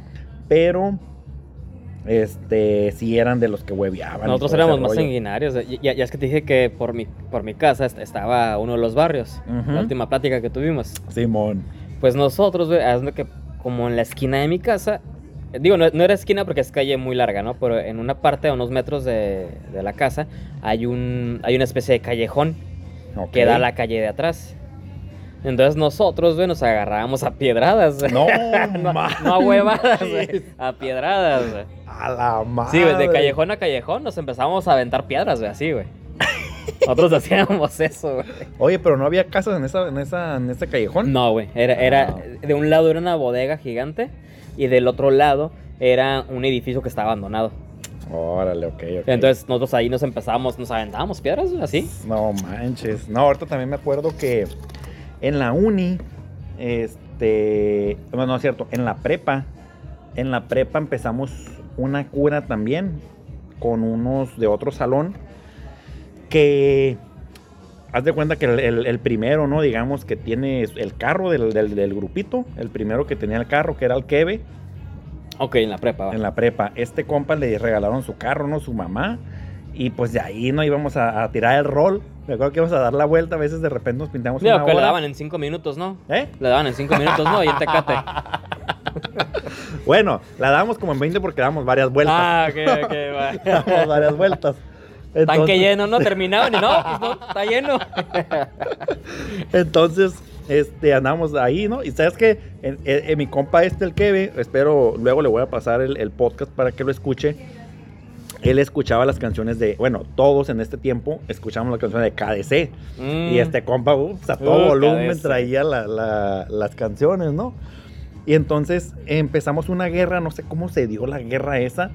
Pero, este, sí eran de los que hueveaban. Nosotros éramos más rollo. sanguinarios. Ya, es que te dije que por mi, por mi casa est- estaba uno de los barrios. La última plática que tuvimos. Simón. Pues nosotros, güey, hazme que como en la esquina de mi casa, digo, no, no era esquina porque es calle muy larga, ¿no? Pero en una parte a unos metros de, de la casa hay un hay una especie de callejón que da a la calle de atrás. Entonces nosotros, güey, nos agarrábamos a piedradas. No, no, no a huevadas, güey, a piedradas, güey. A la madre. Sí, güey, de callejón a callejón nos empezábamos a aventar piedras, güey, así, güey. Nosotros hacíamos eso, güey. Oye, pero no había casas en esa, en esa, en ese callejón. No, güey. Era, era, Ah. de un lado era una bodega gigante y del otro lado era un edificio que estaba abandonado. Órale, ok, ok. Entonces nosotros ahí nos empezábamos, nos aventábamos piedras, así. No manches. No, ahorita también me acuerdo que en la uni, este, bueno, no es cierto, en la prepa, en la prepa empezamos una cura también con unos de otro salón que haz de cuenta que el, el- el primero, ¿no? Digamos que tiene el carro del, del- del grupito, el primero que tenía el carro, que era el Keve, Ok, en la prepa, va. en la prepa. Este compa le regalaron su carro, ¿no? Su mamá. Y pues de ahí no íbamos a, a tirar el rol. Me acuerdo que íbamos a dar la vuelta. A veces de repente nos pintamos Digo una que le hora. daban en cinco minutos, ¿no? ¿Eh? Le daban en cinco minutos, ¿no? Y en Tecate. Bueno, la damos como en 20 porque damos varias vueltas. ah, ok, ok, va. Damos varias vueltas. Tanque Entonces- lleno, ¿no? Terminaban y no, pues no, está lleno. Entonces, este, andamos ahí, ¿no? Y sabes que en, en- en mi compa este, el Keve, espero, luego le voy a pasar el, el podcast para que lo escuche. Él escuchaba las canciones de, bueno, todos en este tiempo escuchamos las canciones de KDC. Mm. Y este compa, ups, a todo Uh, volumen cabeza. traía la- la- las canciones, ¿no? Y entonces empezamos una guerra, no sé cómo se dio la guerra esa,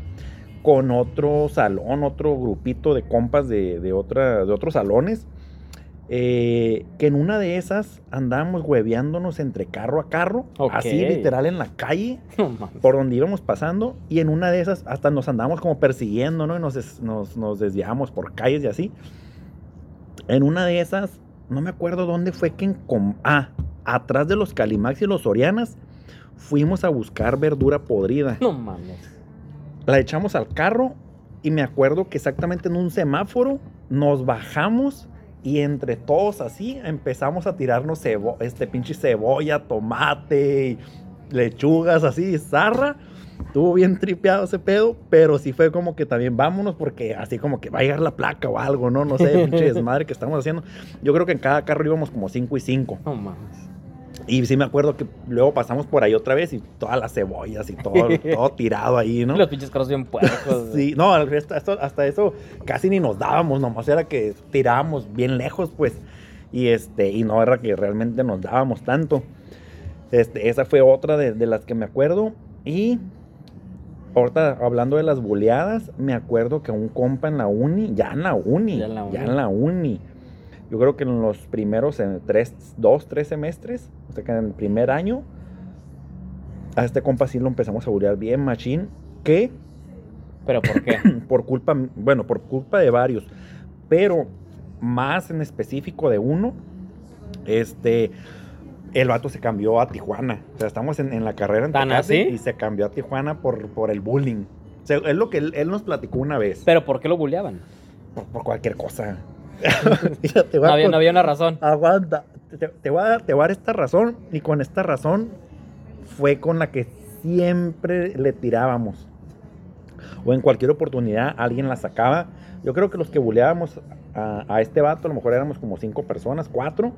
con otro salón, otro grupito de compas de, de, otra, de otros salones. Eh, que en una de esas andábamos hueveándonos entre carro a carro, Ok. así literal en la calle, mames. por donde íbamos pasando, y en una de esas hasta nos andábamos como persiguiendo, ¿no? Y nos, nos, nos desviábamos por calles y así. En una de esas, no me acuerdo dónde fue que en... Ah, atrás de los Calimax y los Sorianas, fuimos a buscar verdura podrida. No mames. La echamos al carro y me acuerdo que exactamente en un semáforo nos bajamos y entre todos así empezamos a tirarnos cebo este pinche cebolla, tomate, lechugas así, zarra. Estuvo bien tripeado ese pedo, pero sí fue como que también vámonos porque así como que va a llegar la placa o algo, ¿no? No sé, pinche desmadre que estamos haciendo. Yo creo que en cada carro íbamos como 5 y 5. No mames. Y sí me acuerdo que luego pasamos por ahí otra vez y todas las cebollas y todo, todo tirado ahí, ¿no? Los pinches carros bien puercos. Sí, no, hasta, hasta eso casi ni nos dábamos, nomás era que tirábamos bien lejos, pues. Y este, y no era que realmente nos dábamos tanto. Este, esa fue otra de, de las que me acuerdo. Y ahorita hablando de las boleadas, me acuerdo que un compa en la uni, ya en la uni, Ya en la uni. ya en la uni. Yo creo que en los primeros en tres, dos, tres semestres, o sea que en el primer año, a este compa sí lo empezamos a bulear bien, machín, que ¿Pero por qué? por culpa, bueno, por culpa de varios, pero más en específico de uno, este, el vato se cambió a Tijuana. O sea, estamos en, en la carrera en ¿Tan así? y se cambió a Tijuana por, por el bullying. O sea, es lo que él, él nos platicó una vez, ¿Pero por qué lo bulleaban? por, por cualquier cosa. Mira, te voy No había, con- no había una razón. Aguanta, te, te voy a dar, te voy a dar esta razón y con esta razón fue con la que siempre le tirábamos. O en cualquier oportunidad alguien la sacaba. Yo creo que los que buleábamos a, a este vato, a lo mejor éramos como cinco personas, cuatro.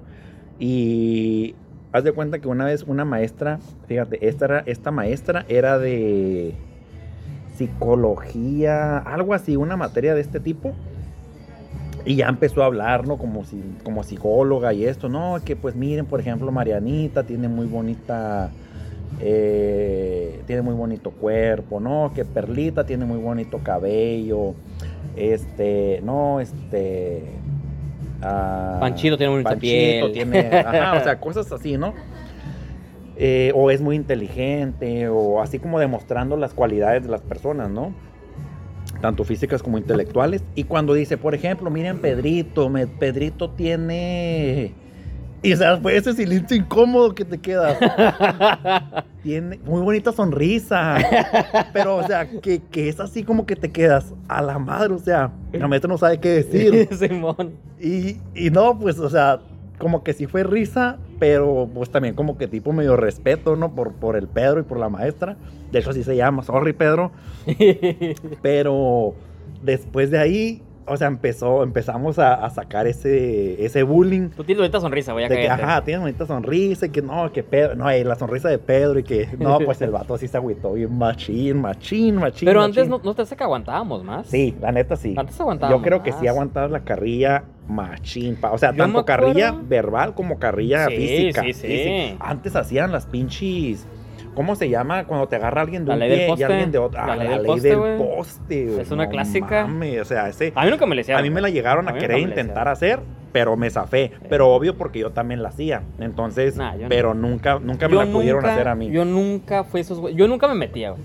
Y haz de cuenta que una vez una maestra, fíjate, esta, era- esta maestra era de psicología, algo así, una materia de este tipo. Y ya empezó a hablar, ¿no? Como, si, como psicóloga y esto, ¿no? Que pues miren, por ejemplo, Marianita tiene muy bonita, eh, tiene muy bonito cuerpo, ¿no? Que Perlita tiene muy bonito cabello, este, no, este... ah, Panchito tiene bonita Panchito piel. tiene, ajá, o sea, cosas así, ¿no? Eh, o es muy inteligente, o así como demostrando las cualidades de las personas, ¿no? Tanto físicas como intelectuales. Y cuando dice, por ejemplo, miren Pedrito, me- Pedrito tiene... Y o sea, fue ese silencio incómodo que te queda. Tiene muy bonita sonrisa. Pero, o sea, que, que es así como que te quedas a la madre. O sea, la maestra no sabe qué decir. Simón. Y, y no, pues, o sea, como que sí fue risa, pero pues también como que tipo medio respeto, ¿no? Por, por el Pedro y por la maestra. De hecho, así se llama. Sorry, Pedro. Pero después de ahí, o sea, empezó, empezamos a, a sacar ese, ese bullying. Tú tienes bonita sonrisa, voy a De que, ajá, tiene bonita sonrisa y que no, que Pedro, no, y la sonrisa de Pedro y que, no, pues el vato así se agüitó bien machín, machín, machín. Pero antes no, no te hace que aguantábamos más. Sí, la neta sí. Antes aguantábamos Yo creo que sí aguantabas la carrilla machín. pa- O sea, Yo tanto carrilla verbal como carrilla Sí, física. sí, sí. Antes hacían las pinches. ¿Cómo se llama cuando te agarra alguien de La un pie y alguien de otro? La Ah, ley la del ley poste, del poste. Es una No clásica. mames, o sea, ese. A mí nunca me le hicieron. A mí me la llegaron a, querer intentar hacer, pero me zafé. Pero obvio porque yo también la hacía. Entonces, Nah, yo no. pero nunca, nunca me Yo la pudieron hacer a mí. Yo nunca fui esos güey. Yo nunca me metía, güey.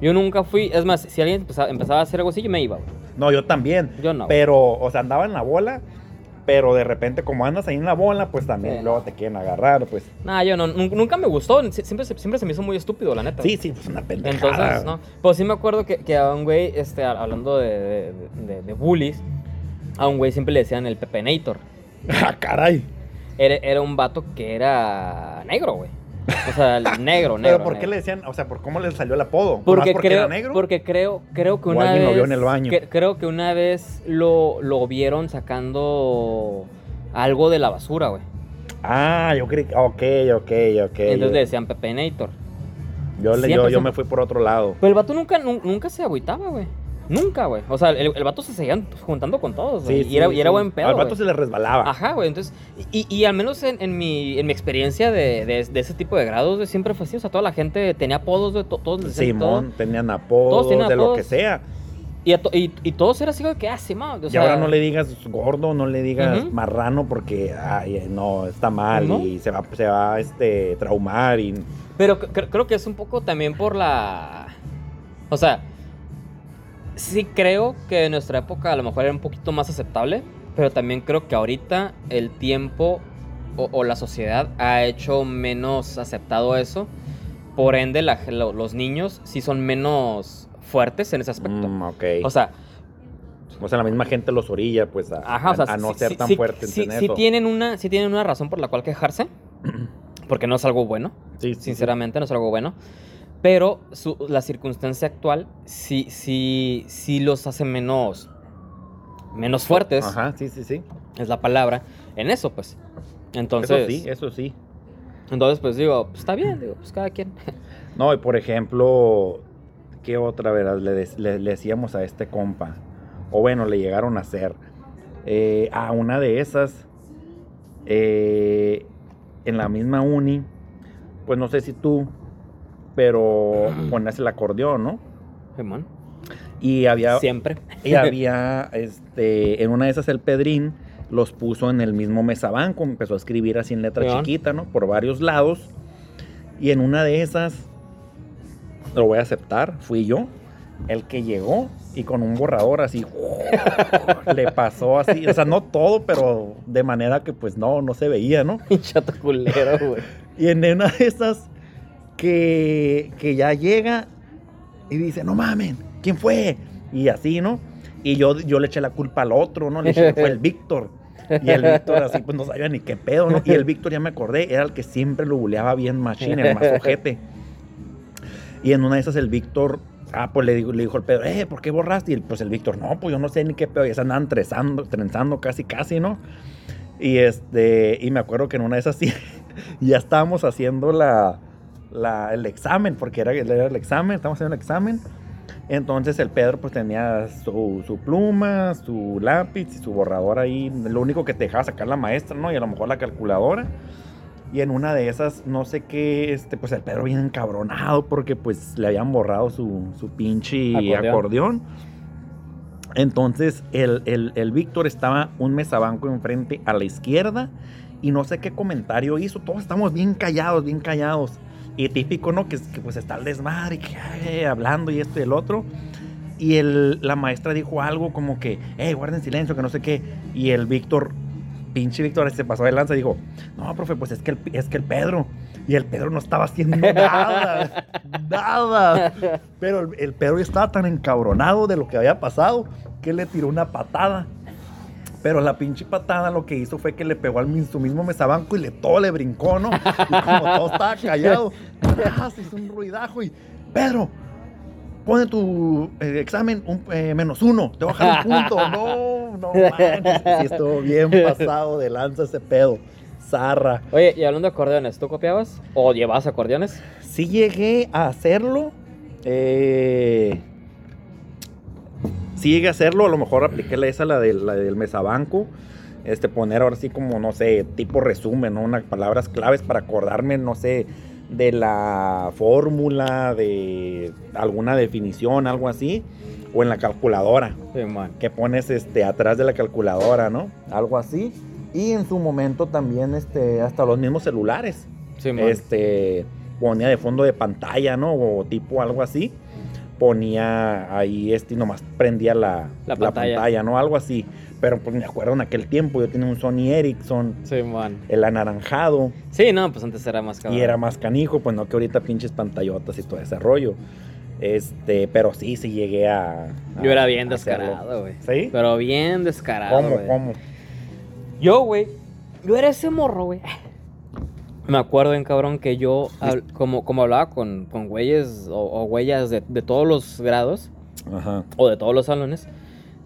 Yo nunca fui. Es más, si alguien empezaba, empezaba a hacer algo así, yo me iba, güey. No, yo también. Yo no. Pero, o sea, andaba en la bola, pero de repente, como andas ahí en la bola, pues también Sí. luego te quieren agarrar, pues. Nah, yo no. nun- Nunca me gustó. Sie- Siempre, se- siempre se me hizo muy estúpido, la neta. Sí, sí, pues una pendejada. Entonces, no. Pues sí me acuerdo que, que a un güey, este, hablando de, de, de- de bullies, a un güey siempre le decían el Pepenator. Ah, caray. Era, era un vato que era negro, güey. O sea, el negro, negro. Pero ¿por qué negro. le decían, o sea, por cómo le salió el apodo? ¿Nomás Porque, porque creo, era negro? porque creo, creo que ¿O una vez. lo vio en el baño? que- creo que una vez lo, lo vieron sacando algo de la basura, güey. Ah, yo creí, ok, ok, ok. Entonces le decían Pepenator. yo, le, yo, yo siempre. me fui por otro lado. Pero el vato nunca, nu- nunca se agüitaba, güey. Nunca, güey. O sea, el, el vato se seguía juntando con todos. Sí, y, era, sí, y era buen pedo. Al vato se le resbalaba. Ajá, güey. Entonces, y, y al menos en, en mi, en mi experiencia de, de, de ese tipo de grados, siempre fue así. O sea, toda la gente tenía apodos, de todos les decían todo. Simón, tenían apodos, Todos de lo que sea. Y, a to- y, y todos era así, güey, que, ah, sí, o y ahora no le digas gordo, no le digas marrano porque ay, no, está mal ¿No? y se va, se va este, traumar y Pero creo que es un poco también por la. O sea, sí creo que en nuestra época a lo mejor era un poquito más aceptable, pero también creo que ahorita el tiempo o, o la sociedad ha hecho menos aceptado eso. Por ende, la- los niños sí son menos fuertes en ese aspecto. Mm, ok. O sea, O sea, la misma gente los orilla pues a, ajá, o sea, a- a no sí- ser sí- tan sí- fuertes sí- en sí eso. tienen una, sí tienen una razón por la cual quejarse, porque no es algo bueno. Sinceramente, no es algo bueno. Pero su- la circunstancia actual sí, sí, sí los hace menos, menos fuertes, Ajá, sí, sí, sí. es la palabra, en eso, pues. Entonces, eso sí, eso sí. entonces pues digo, pues está bien, digo, pues cada quien. No, y por ejemplo, ¿qué otra verdad le, des- le- le decíamos a este compa? O bueno, le llegaron a hacer. Eh, a una de esas, eh, en la misma uni, pues no sé si tú, pero ponías el acordeón, ¿no? Simón, Y había, Siempre. y había, este, en una de esas el Pedrín los puso en el mismo mesabanco, empezó a escribir así en letra Simón. chiquita, ¿no? Por varios lados. Y en una de esas, lo voy a aceptar, fui yo, el que llegó y con un borrador así, le pasó así, o sea, no todo, pero de manera que pues no, no se veía, ¿no? Chato culero, güey. Y en una de esas que, que ya llega y dice, no mamen, ¿quién fue? Y así, ¿no? Y yo, yo le eché la culpa al otro, ¿no? Le dije, fue el Víctor. Y el Víctor así, pues no sabía ni qué pedo, ¿no? Y el Víctor, ya me acordé, era el que siempre lo buleaba bien machín, el más ojete. Y en una de esas el Víctor, ah, pues le, digo, le dijo el Pedro, eh, ¿por qué borraste? Y el- pues el Víctor, no, pues yo no sé ni qué pedo. Y se andaban trenzando, trenzando casi, casi, ¿no? Y este, y me acuerdo que en una de esas sí, ya estábamos haciendo la, la- el examen, porque era, era el examen, estábamos haciendo el examen. Entonces el Pedro pues tenía su, su pluma, su lápiz y su borrador ahí. Lo único que te dejaba sacar la maestra, ¿no? Y a lo mejor la calculadora. Y en una de esas, no sé qué, este, pues el Pedro bien encabronado porque pues le habían borrado su, su pinche Acordeón. acordeón. Entonces el, el, el Víctor estaba un mesabanco enfrente a la izquierda y no sé qué comentario hizo. Todos estamos bien callados, bien callados. Y típico, ¿no? Que, que, pues está el desmadre, que ay, hablando y esto y el otro. Y el, la maestra dijo algo como que, hey, guarden silencio, que no sé qué. Y el Víctor, pinche Víctor, se pasó de lanza y dijo, no, profe, pues es que el, es que el Pedro. Y el Pedro no estaba haciendo nada, nada. Pero el, el Pedro estaba tan encabronado de lo que había pasado que le tiró una patada. Pero la pinche patada lo que hizo fue que le pegó al su mismo mesabanco y le todo le brincó, ¿no? Y como todo estaba callado, se hizo un ruidajo y Pedro, pone tu eh, examen un, eh, menos uno, te voy a bajar un punto. No, no manches, sí estuvo bien pasado de lanza ese pedo. Zarra. Oye, y hablando de acordeones, ¿tú copiabas? ¿O llevabas acordeones? Sí llegué a hacerlo. eh, sí llegué a hacerlo. A lo mejor apliqué esa, la, del- la del mesabanco. Este, poner ahora sí como, no sé, tipo resumen, ¿no? Unas palabras claves para acordarme, no sé, de la fórmula, de alguna definición, algo así. O en la calculadora Sí, man. que pones este atrás de la calculadora, ¿no? Algo así. Y en su momento también este hasta los mismos celulares. Sí, man. Este ponía de fondo de pantalla, ¿no? O tipo algo así. Ponía ahí este y nomás prendía la, La la pantalla. pantalla. ¿no? Algo así. Pero pues me acuerdo en aquel tiempo yo tenía un Sony Ericsson, Sí, man. el anaranjado, Sí, no, pues antes era más cabrón. y era más canijo, pues no que ahorita pinches pantallotas y todo ese rollo. Este, pero sí, sí llegué a. Yo era bien descarado, güey. ¿Sí? Pero bien descarado, ¿Cómo, cómo? Yo, güey, yo era ese morro, güey. Me acuerdo bien, cabrón, que yo, hab- como, como hablaba con, con güeyes o, o güeyas de, de todos los grados Ajá, o de todos los salones,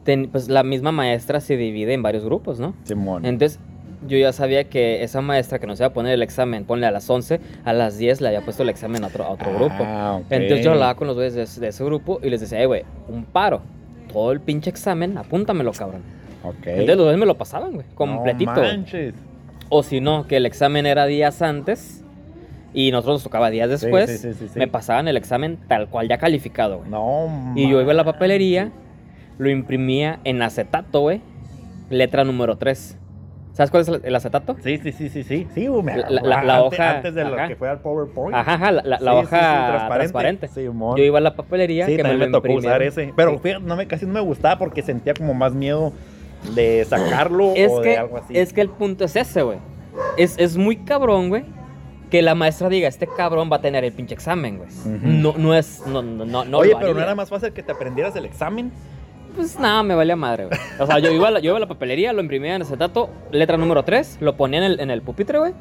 ten- pues la misma maestra se divide en varios grupos, ¿no? Simón. Entonces, yo ya sabía que esa maestra que nos iba a poner el examen, ponle a las 11, a las 10 le había puesto el examen a otro, a otro grupo. Ah, ok. Entonces yo hablaba con los güeyes de, ese- de ese grupo y les decía, "Eh, güey, un paro. Todo el pinche examen, apúntamelo, cabrón. Ok. Entonces los güeyes me lo pasaban, güey, completito. No manches. O si no, que el examen era días antes y nosotros nos tocaba días después, sí, sí, sí, sí. me pasaban el examen tal cual ya calificado, güey. No, Y yo iba a la papelería, lo imprimía en acetato, güey, letra número 3. ¿Sabes cuál es el- acetato? Sí, sí, sí, sí, sí. Sí, me La- la- la hoja, Antes de lo ajá. que fue al PowerPoint. Ajá, ajá, la, la- Sí, sí, sí, hoja transparente. Simón. Yo iba a la papelería Sí, que me también lo me tocó usar ese. Pero Sí. fíjate, no me, casi no me gustaba porque sentía como más miedo de sacarlo Es o que, de algo así. es que el punto es ese, güey. Es, es muy cabrón, güey. Que la maestra diga, este cabrón va a tener el pinche examen, güey. No, no es, no, no, no, no Oye, pero no era más fácil que te aprendieras el examen. Pues nada, me valía madre, güey. O sea, yo iba, a la, yo iba a la papelería, lo imprimía en acetato, letra número 3, lo ponía en el, en el pupitre, güey.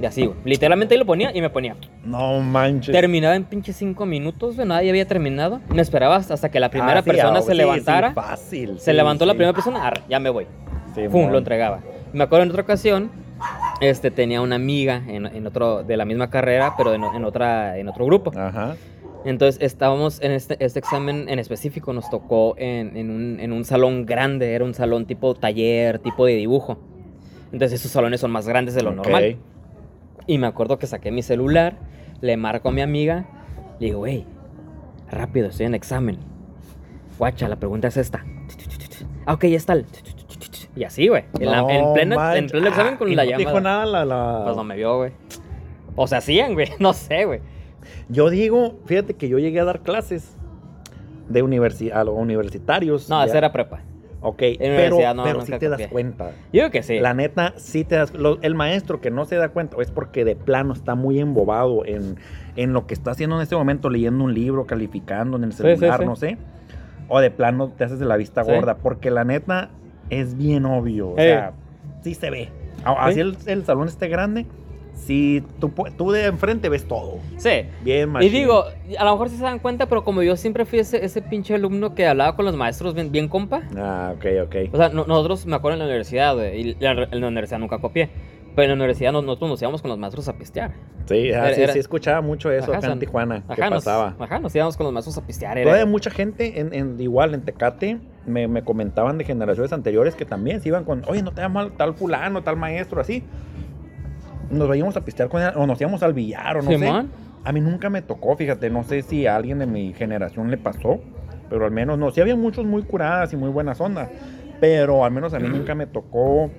Y así, güey. Literalmente ahí lo ponía y me ponía. No manches. Terminaba en pinche 5 minutos, güey. Nadie había terminado. Me esperaba hasta que la primera Ah, sí, persona ah, se sí, levantara. sí, fácil. se levantó la primera persona, ya me voy. Pum, mon. lo entregaba. Me acuerdo en otra ocasión, este, tenía una amiga en, en otro, de la misma carrera, pero en, en otra, en otro grupo. Ajá. Entonces estábamos en este, este examen en específico, nos tocó en, en un, en un salón grande, era un salón tipo taller, tipo de dibujo. Entonces esos salones son más grandes de lo Ok. normal. Y me acuerdo que saqué mi celular, le marco a mi amiga, le digo, hey, rápido, estoy en examen. Guacha, la pregunta es esta. Ah, ok, ya está. el- Y así, güey. En, No pleno, en pleno examen Ah, con ¿y la no llamada. dijo nada la, la- Pues no me vio, güey. O sea, hacían, güey. No sé, güey. Yo digo, fíjate que yo llegué a dar clases de universi a los universitarios. No, esa era prepa. Ok, pero, no, pero sí te das copié. cuenta. Yo creo que sí. La neta, sí te das. lo- el maestro que no se da cuenta es porque de plano está muy embobado en, en lo que está haciendo en este momento, leyendo un libro, calificando en el sí, celular, sí. no sé. O de plano te haces de la vista gorda, porque la neta es bien obvio. O Eh. sea, sí se ve. Así Sí. el, el salón esté grande, sí, tú, tú de enfrente ves todo. Sí. Bien, Y machín. digo, a lo mejor sí se dan cuenta, pero como yo siempre fui ese, ese pinche alumno que hablaba con los maestros bien, bien compa. Ah, ok, ok. O sea, no- nosotros, me acuerdo en la universidad, y la- en la universidad nunca copié. Pero en la universidad nos- nosotros nos íbamos con los maestros a pistear. Sí, ah, Era- sí, era- sí, escuchaba mucho eso Ajá, acá en Tijuana. que Ajá, nos, pasaba. ajá, nos íbamos con los maestros a pistear. era- Todavía mucha gente, en, en- igual en Tecate, me, me comentaban de generaciones anteriores que también se iban con, oye, no te da mal tal fulano, tal maestro, así. Nos veíamos a pistear con él, o nos íbamos al billar, o no sé. A mí nunca me tocó, fíjate, no sé si a alguien de mi generación le pasó, pero al menos no. Sí había muchos muy curadas y muy buenas ondas, pero al menos a mí nunca me tocó.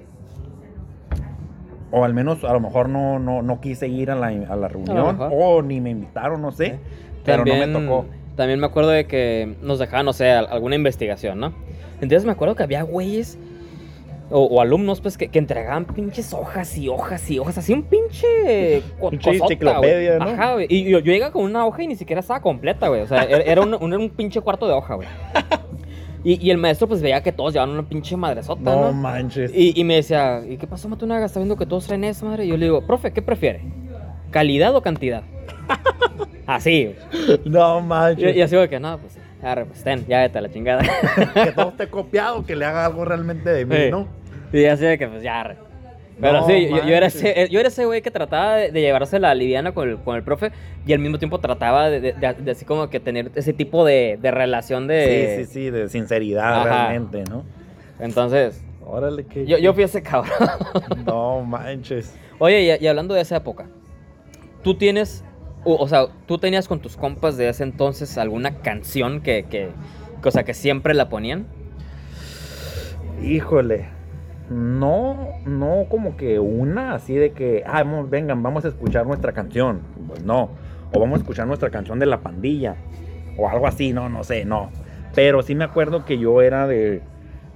O al menos a lo mejor no, no, no quise ir a la, a la reunión, mejor. o ni me invitaron, no sé. Pero también, no me tocó. También me acuerdo de que nos dejaban, no sé, al- alguna investigación, ¿no? Entonces me acuerdo que había güeyes o, o alumnos, pues, que, que entregaban pinches hojas y hojas y hojas, así un pinche. Pinche enciclopedia, güey. ¿no? Ajá, güey. Y yo, yo llegaba con una hoja y ni siquiera estaba completa, güey. O sea, era, era un, un- un pinche cuarto de hoja, güey. Y, y el maestro, pues, veía que todos llevaban una pinche madresota, No ¿no? manches. Y, y me decía, ¿y qué pasó, Matunaga? ¿Está viendo que todos traen eso, madre? Y yo le digo, profe, ¿qué prefiere? ¿Calidad o cantidad? Así, güey. No manches. y así, güey, que no, pues, arre, pues, ten, ya vete a la chingada. que todo esté copiado, que le haga algo realmente de mí, Sí. ¿no? Y así de que, pues, ya. Pero No sí, yo, yo era ese, yo era ese güey que trataba de, de llevarse la liviana con el, con el profe y al mismo tiempo trataba de, de- de- de así como que tener ese tipo de, de relación de... Sí, sí, sí, de sinceridad Ajá. realmente, ¿no? Entonces, Órale, que. yo, yo fui ese cabrón. No manches. Oye, y, y hablando de esa época, ¿tú tienes, o, o sea, tú tenías con tus compas de ese entonces alguna canción que, que, que, o sea, que siempre la ponían? Híjole. No, no como que una así de que, ah, vamos, vengan, vamos a escuchar nuestra canción. Pues no. O vamos a escuchar nuestra canción de la pandilla. O algo así, no, no sé, no. Pero sí me acuerdo que yo era de.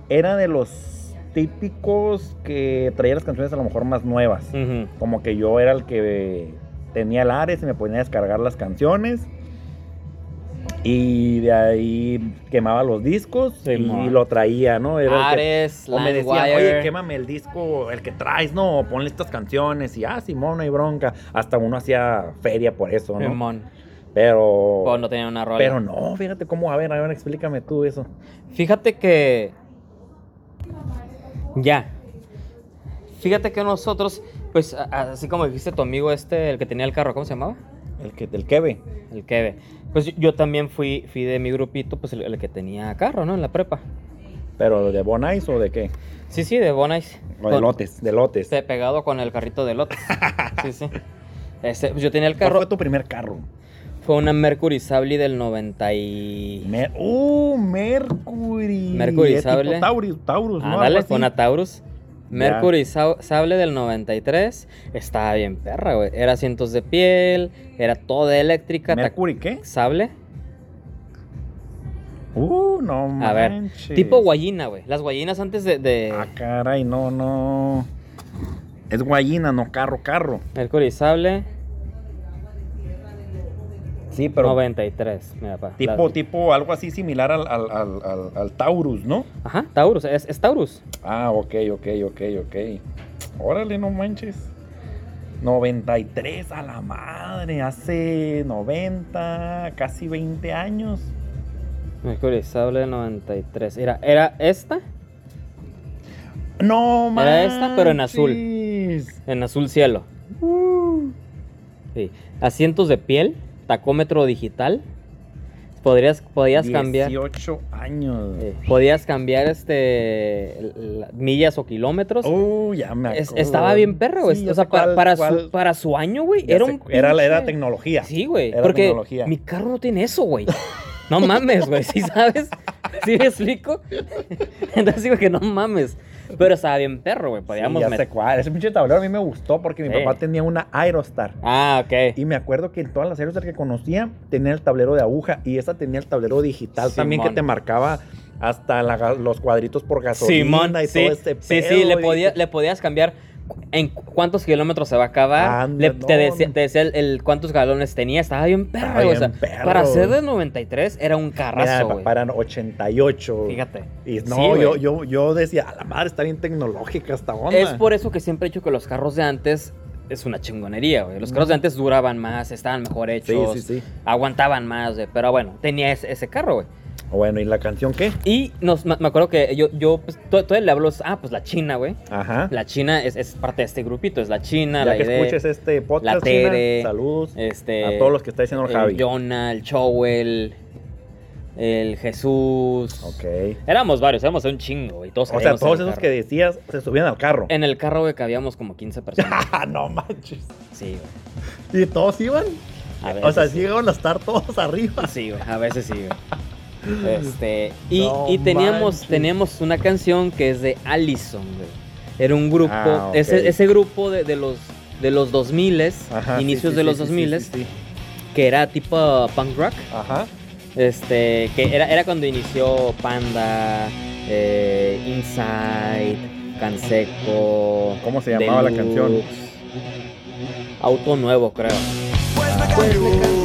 Era de los típicos que traía las canciones a lo mejor más nuevas. Como que yo era el que tenía el Ares y me ponía a descargar las canciones. Y de ahí quemaba los discos y lo traía, ¿no? Era el que- Ares, o me decían, oye, quémame el disco, el que traes, no, o ponle estas canciones. Y ah, Simón, no hay bronca. Hasta uno hacía feria por eso, ¿no? Simón. Pero. O no tenía una rola. pero no, fíjate cómo, a ver, a ver, explícame tú eso. Fíjate que. Ya. Fíjate que nosotros, pues, así como dijiste tu amigo este, el que tenía el carro, ¿cómo se llamaba? El que, del Keve. El Keve. Pues yo- también fui, fui de mi grupito, pues el, el que tenía carro, ¿no? En la prepa. Pero de Bonais o de qué? Sí, sí, de Bonais. O de lotes, de lotes. Este, pegado con el carrito de lotes. sí, sí. Este, pues yo tenía el ¿Cuál carro. fue tu primer carro? Fue una Mercury Sable del 90 y... Mer- ¡Uh! Mercury. Mercury Sable. Taurus, Taurus, Algo así. fue una Taurus. Mercury Sa- Sable del 93. Estaba bien perra, güey. Era asientos de piel, era toda eléctrica. ¿Mercury qué? Sable. Uh, no A ver. Tipo guayina, güey. Las guayinas antes de, de Ah, caray, no, no. Es guayina, no carro, carro. Mercury Sable Sí, pero 93. Mira, pa. tipo, La- tipo algo así similar al, al, al, al- Taurus, ¿no? Ajá, Taurus. Es, es Taurus. Ah, ok, ok, ok, ok. Órale, no manches. 93 a la madre, hace 90, casi 20 años. Mercury Sable del 93. Era, era esta No manches. Era esta, pero en azul. en azul cielo. Uh. Sí. Asientos de piel, tacómetro digital. Podrías, podías cambiar. 18 años. eh, podías cambiar este millas o kilómetros. Oh, ya me Es- acuerdo. estaba bien perro, güey. Sí, o sea, cuál- para, cuál- su, para su año, güey, era era, la- era tecnología. Sí, güey. Era Porque tecnología. mi carro no tiene eso, güey. No mames, güey. ¿Sí sabes? ¿Sí me explico? Entonces digo que no mames. Pero estaba bien perro, güey. Sí, Podíamos ya met- sé cuál. Ese pinche tablero a mí me gustó porque mi Sí. papá tenía una Aerostar. Ah, ok. Y me acuerdo que en todas las Aerostar que conocía tenía el tablero de aguja y esa tenía el tablero digital también que te marcaba hasta la los cuadritos por gasolina Simón, y sí, todo este sí, pedo. sí, le, y- podía- le podías cambiar en cu- cuántos kilómetros se va a acabar. Anda, le- te, decía, no. te decía el, el cuántos galones tenía. Estaba bien perro, Estaba o sea, perro, para ser de 93 era un Mira, carrazo, papá eran 88. Fíjate. Y Sí, no, yo, yo, yo decía, a la madre está bien tecnológica esta onda. Es por eso que siempre he dicho que los carros de antes es una chingonería, güey. Los carros de antes duraban más, estaban mejor Sí, hechos, sí, sí. aguantaban más, güey. Pero bueno, tenía ese, ese carro, güey. Bueno, ¿y la canción qué? Y nos, me acuerdo que yo, yo pues, to- todavía le hablo, ah, pues la China, güey. Ajá. La China es, es parte de este grupito, es la China, ya la que Ide, escuches este podcast, la Tere, China, saludos este, a todos los que está diciendo el el Javi. Jonah, el Chowell, el Jesús. Ok. Éramos varios, éramos un chingo, güey. Todos O sea, todos esos que decías se subían al carro. En el carro, güey, cabíamos como 15 personas. no manches. sí, güey. ¿Y todos iban? A O veces sea, sí. llegaron a estar todos arriba. Sí, güey, a veces sí, güey. Este, y, No y teníamos, manches. teníamos una canción que es de Allison, güey. Era un grupo, Ah, ese, ese grupo de, de los de los 2000 Ajá, inicios sí, de los sí, 2000 sí, sí. que era tipo punk rock. Ajá. Este, que era, era cuando inició Panda, eh, Inside, Canseco. ¿Cómo se llamaba la canción? Auto nuevo, creo. Pues me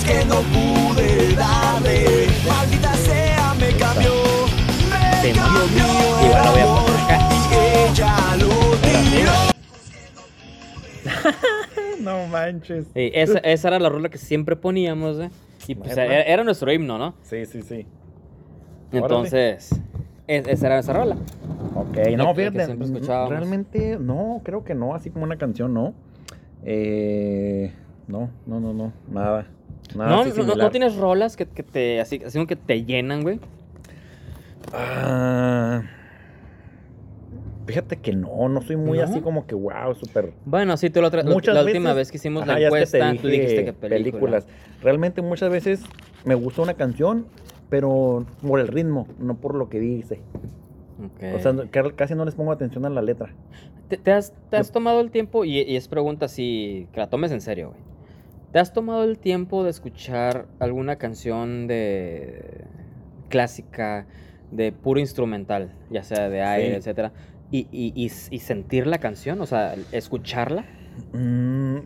y que no pude darle. Maldita sea, me cambió, me cambió. Igual la voy a poner acá. Y ella lo tiró. No manches. Sí, esa, esa era la rola que siempre poníamos, ¿eh? Y pues era, era nuestro himno, ¿no? Sí, sí, sí. Entonces, es- esa era esa rola. Ok, no, fíjate, siempre mm, realmente no, creo que no, así como una canción, no. Eh, no, no, no, no, nada. Nada no, no, no, no tienes rolas que, que te, así, así como que te llenan, güey. Ah, fíjate que no, no soy muy ¿No? así como que wow, súper. Bueno, sí, tú la, otra- Muchas la última vez que hicimos la es que encuesta, tú dijiste que película. Realmente muchas veces me gusta una canción, pero por el ritmo, no por lo que dice. Ok. O sea, casi no les pongo atención a la letra. ¿Te, te has, te has tomado el tiempo, y, y es pregunta así, que la tomes en serio, güey. ¿Te has tomado el tiempo de escuchar alguna canción de clásica, de puro instrumental, ya sea de aire, Sí. etcétera, y, y- y y sentir la canción, o sea, escucharla? Mm,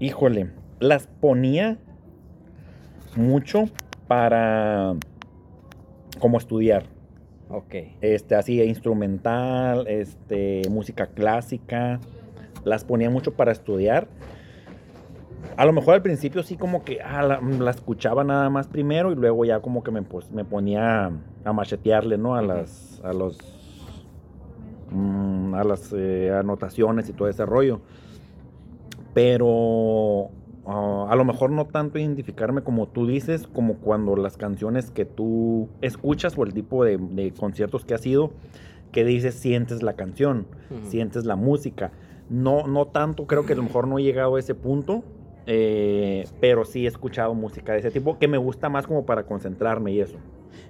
híjole, las ponía mucho para como estudiar. Ok. Este, así instrumental, este, música clásica. Las ponía mucho para estudiar. A lo mejor al principio sí como que ah, la, la escuchaba nada más primero y luego ya como que me, pues, me ponía a machetearle, ¿no? A las, a los, mm, a las eh, anotaciones y todo ese rollo. Pero ah, a lo mejor no tanto identificarme como tú dices, como cuando las canciones que tú escuchas o el tipo de, de conciertos que has ido, que dices sientes la canción, sientes la música. No, no tanto, creo que a lo mejor no he llegado a ese punto, eh, pero sí he escuchado música de ese tipo que me gusta más como para concentrarme y eso.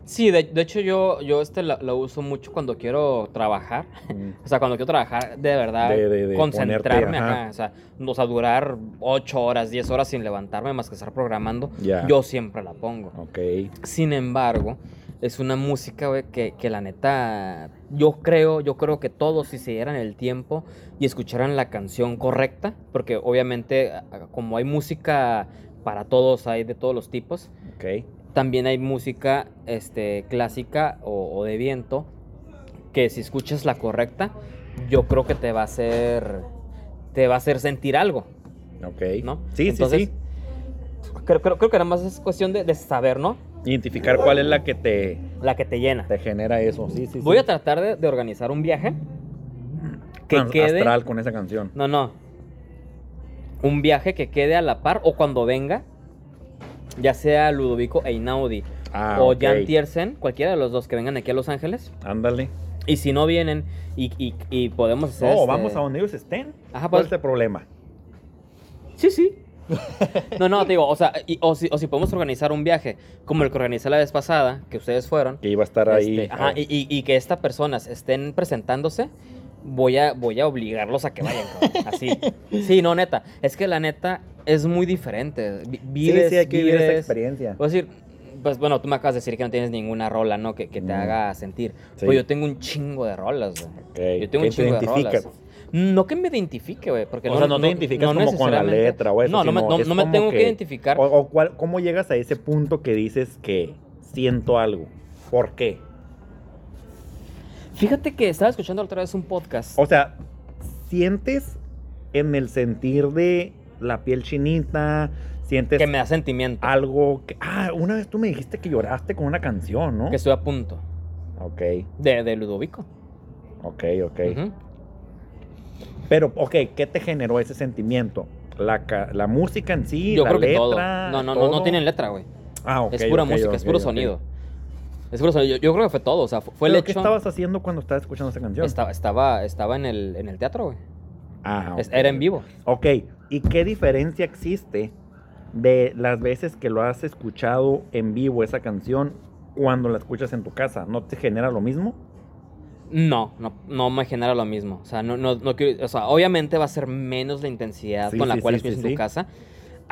Sí, de, de hecho yo, yo este la, la uso mucho cuando quiero trabajar. O sea, cuando quiero trabajar de verdad, De- de- de concentrarme, ponerte, ajá. ajá, o, sea, o sea, durar 8 horas, 10 horas sin levantarme más que estar programando, yo siempre la pongo. Ok. Sin embargo, es una música, güey, que, que la neta, yo creo, yo creo que todos si se dieran el tiempo y escucharan la canción correcta, porque obviamente como hay música para todos, hay de todos los tipos, también hay música este, clásica o, o de viento que si escuchas la correcta, yo creo que te va a hacer te va a hacer sentir algo, Ok. ¿no? Sí, Entonces, sí, sí. Creo, creo, creo que nada más es cuestión de, de saber, ¿no? Identificar cuál es la que te, La que te llena. te genera eso. Sí, sí, Voy sí. a tratar de, de organizar un viaje que As- quede. Astral con esa canción. No, no. Un viaje que quede a la par o cuando venga, ya sea Ludovico Einaudi Ah, o ok. Jan Tiersen, cualquiera de los dos que vengan aquí a Los Ángeles. Ándale. Y si no vienen y, y- y podemos hacer. No, este- vamos a donde ellos estén. Ajá, ¿Cuál pues- es el problema? Sí, sí. No, no, te digo, o sea, y- o, si, o si podemos organizar un viaje como el que organizé la vez pasada, que ustedes fueron. Que iba a estar ahí. este, ajá, y, y- y que estas personas estén presentándose, voy a, voy a obligarlos a que vayan, cabrón, Así. Sí, no, neta. Es que la neta es muy diferente. Vi- sí, Vives, sí, hay que vivir esa vives- experiencia. Decir, pues bueno, tú me acabas de decir que no tienes ninguna rola, ¿no? Que, que te Mm. haga sentir. Sí. Pues yo tengo un chingo de rolas, güey. Ok, Yo tengo un te chingo de rolas. No que me identifique, güey, porque O no, sea, no te identificas como con la letra o eso, No, no me, no- no me tengo que, que- identificar. O, o cuál- ¿Cómo llegas a ese punto que dices que siento algo? ¿Por qué? Fíjate que estaba escuchando otra vez un podcast. O sea, sientes en el sentir de la piel chinita, sientes Que me da sentimiento. algo que... Ah, una vez tú me dijiste que lloraste con una canción, ¿no? Que estoy a punto. Ok, De, de Ludovico. ok, ok. Pero, ok, ¿qué te generó ese sentimiento? La, la música en sí, Yo la creo que letra, todo. No, no, no, no tienen letra, güey. Ah, ok, es pura música, es puro sonido. Es puro sonido. Yo, yo creo que fue todo. O sea, fu- fue el ¿Pero hecho. qué estabas haciendo cuando estabas escuchando esa canción? Estaba, estaba, estaba en el, en el teatro, güey. Ah. Era en vivo. Ok, ¿y qué diferencia existe de las veces que lo has escuchado en vivo esa canción cuando la escuchas en tu casa? ¿No te genera lo mismo? No, no, no me genera lo mismo. O sea, no, no, no quiero, o sea, obviamente va a ser menos la intensidad Sí, con la sí, cual sí, escuchas en tu casa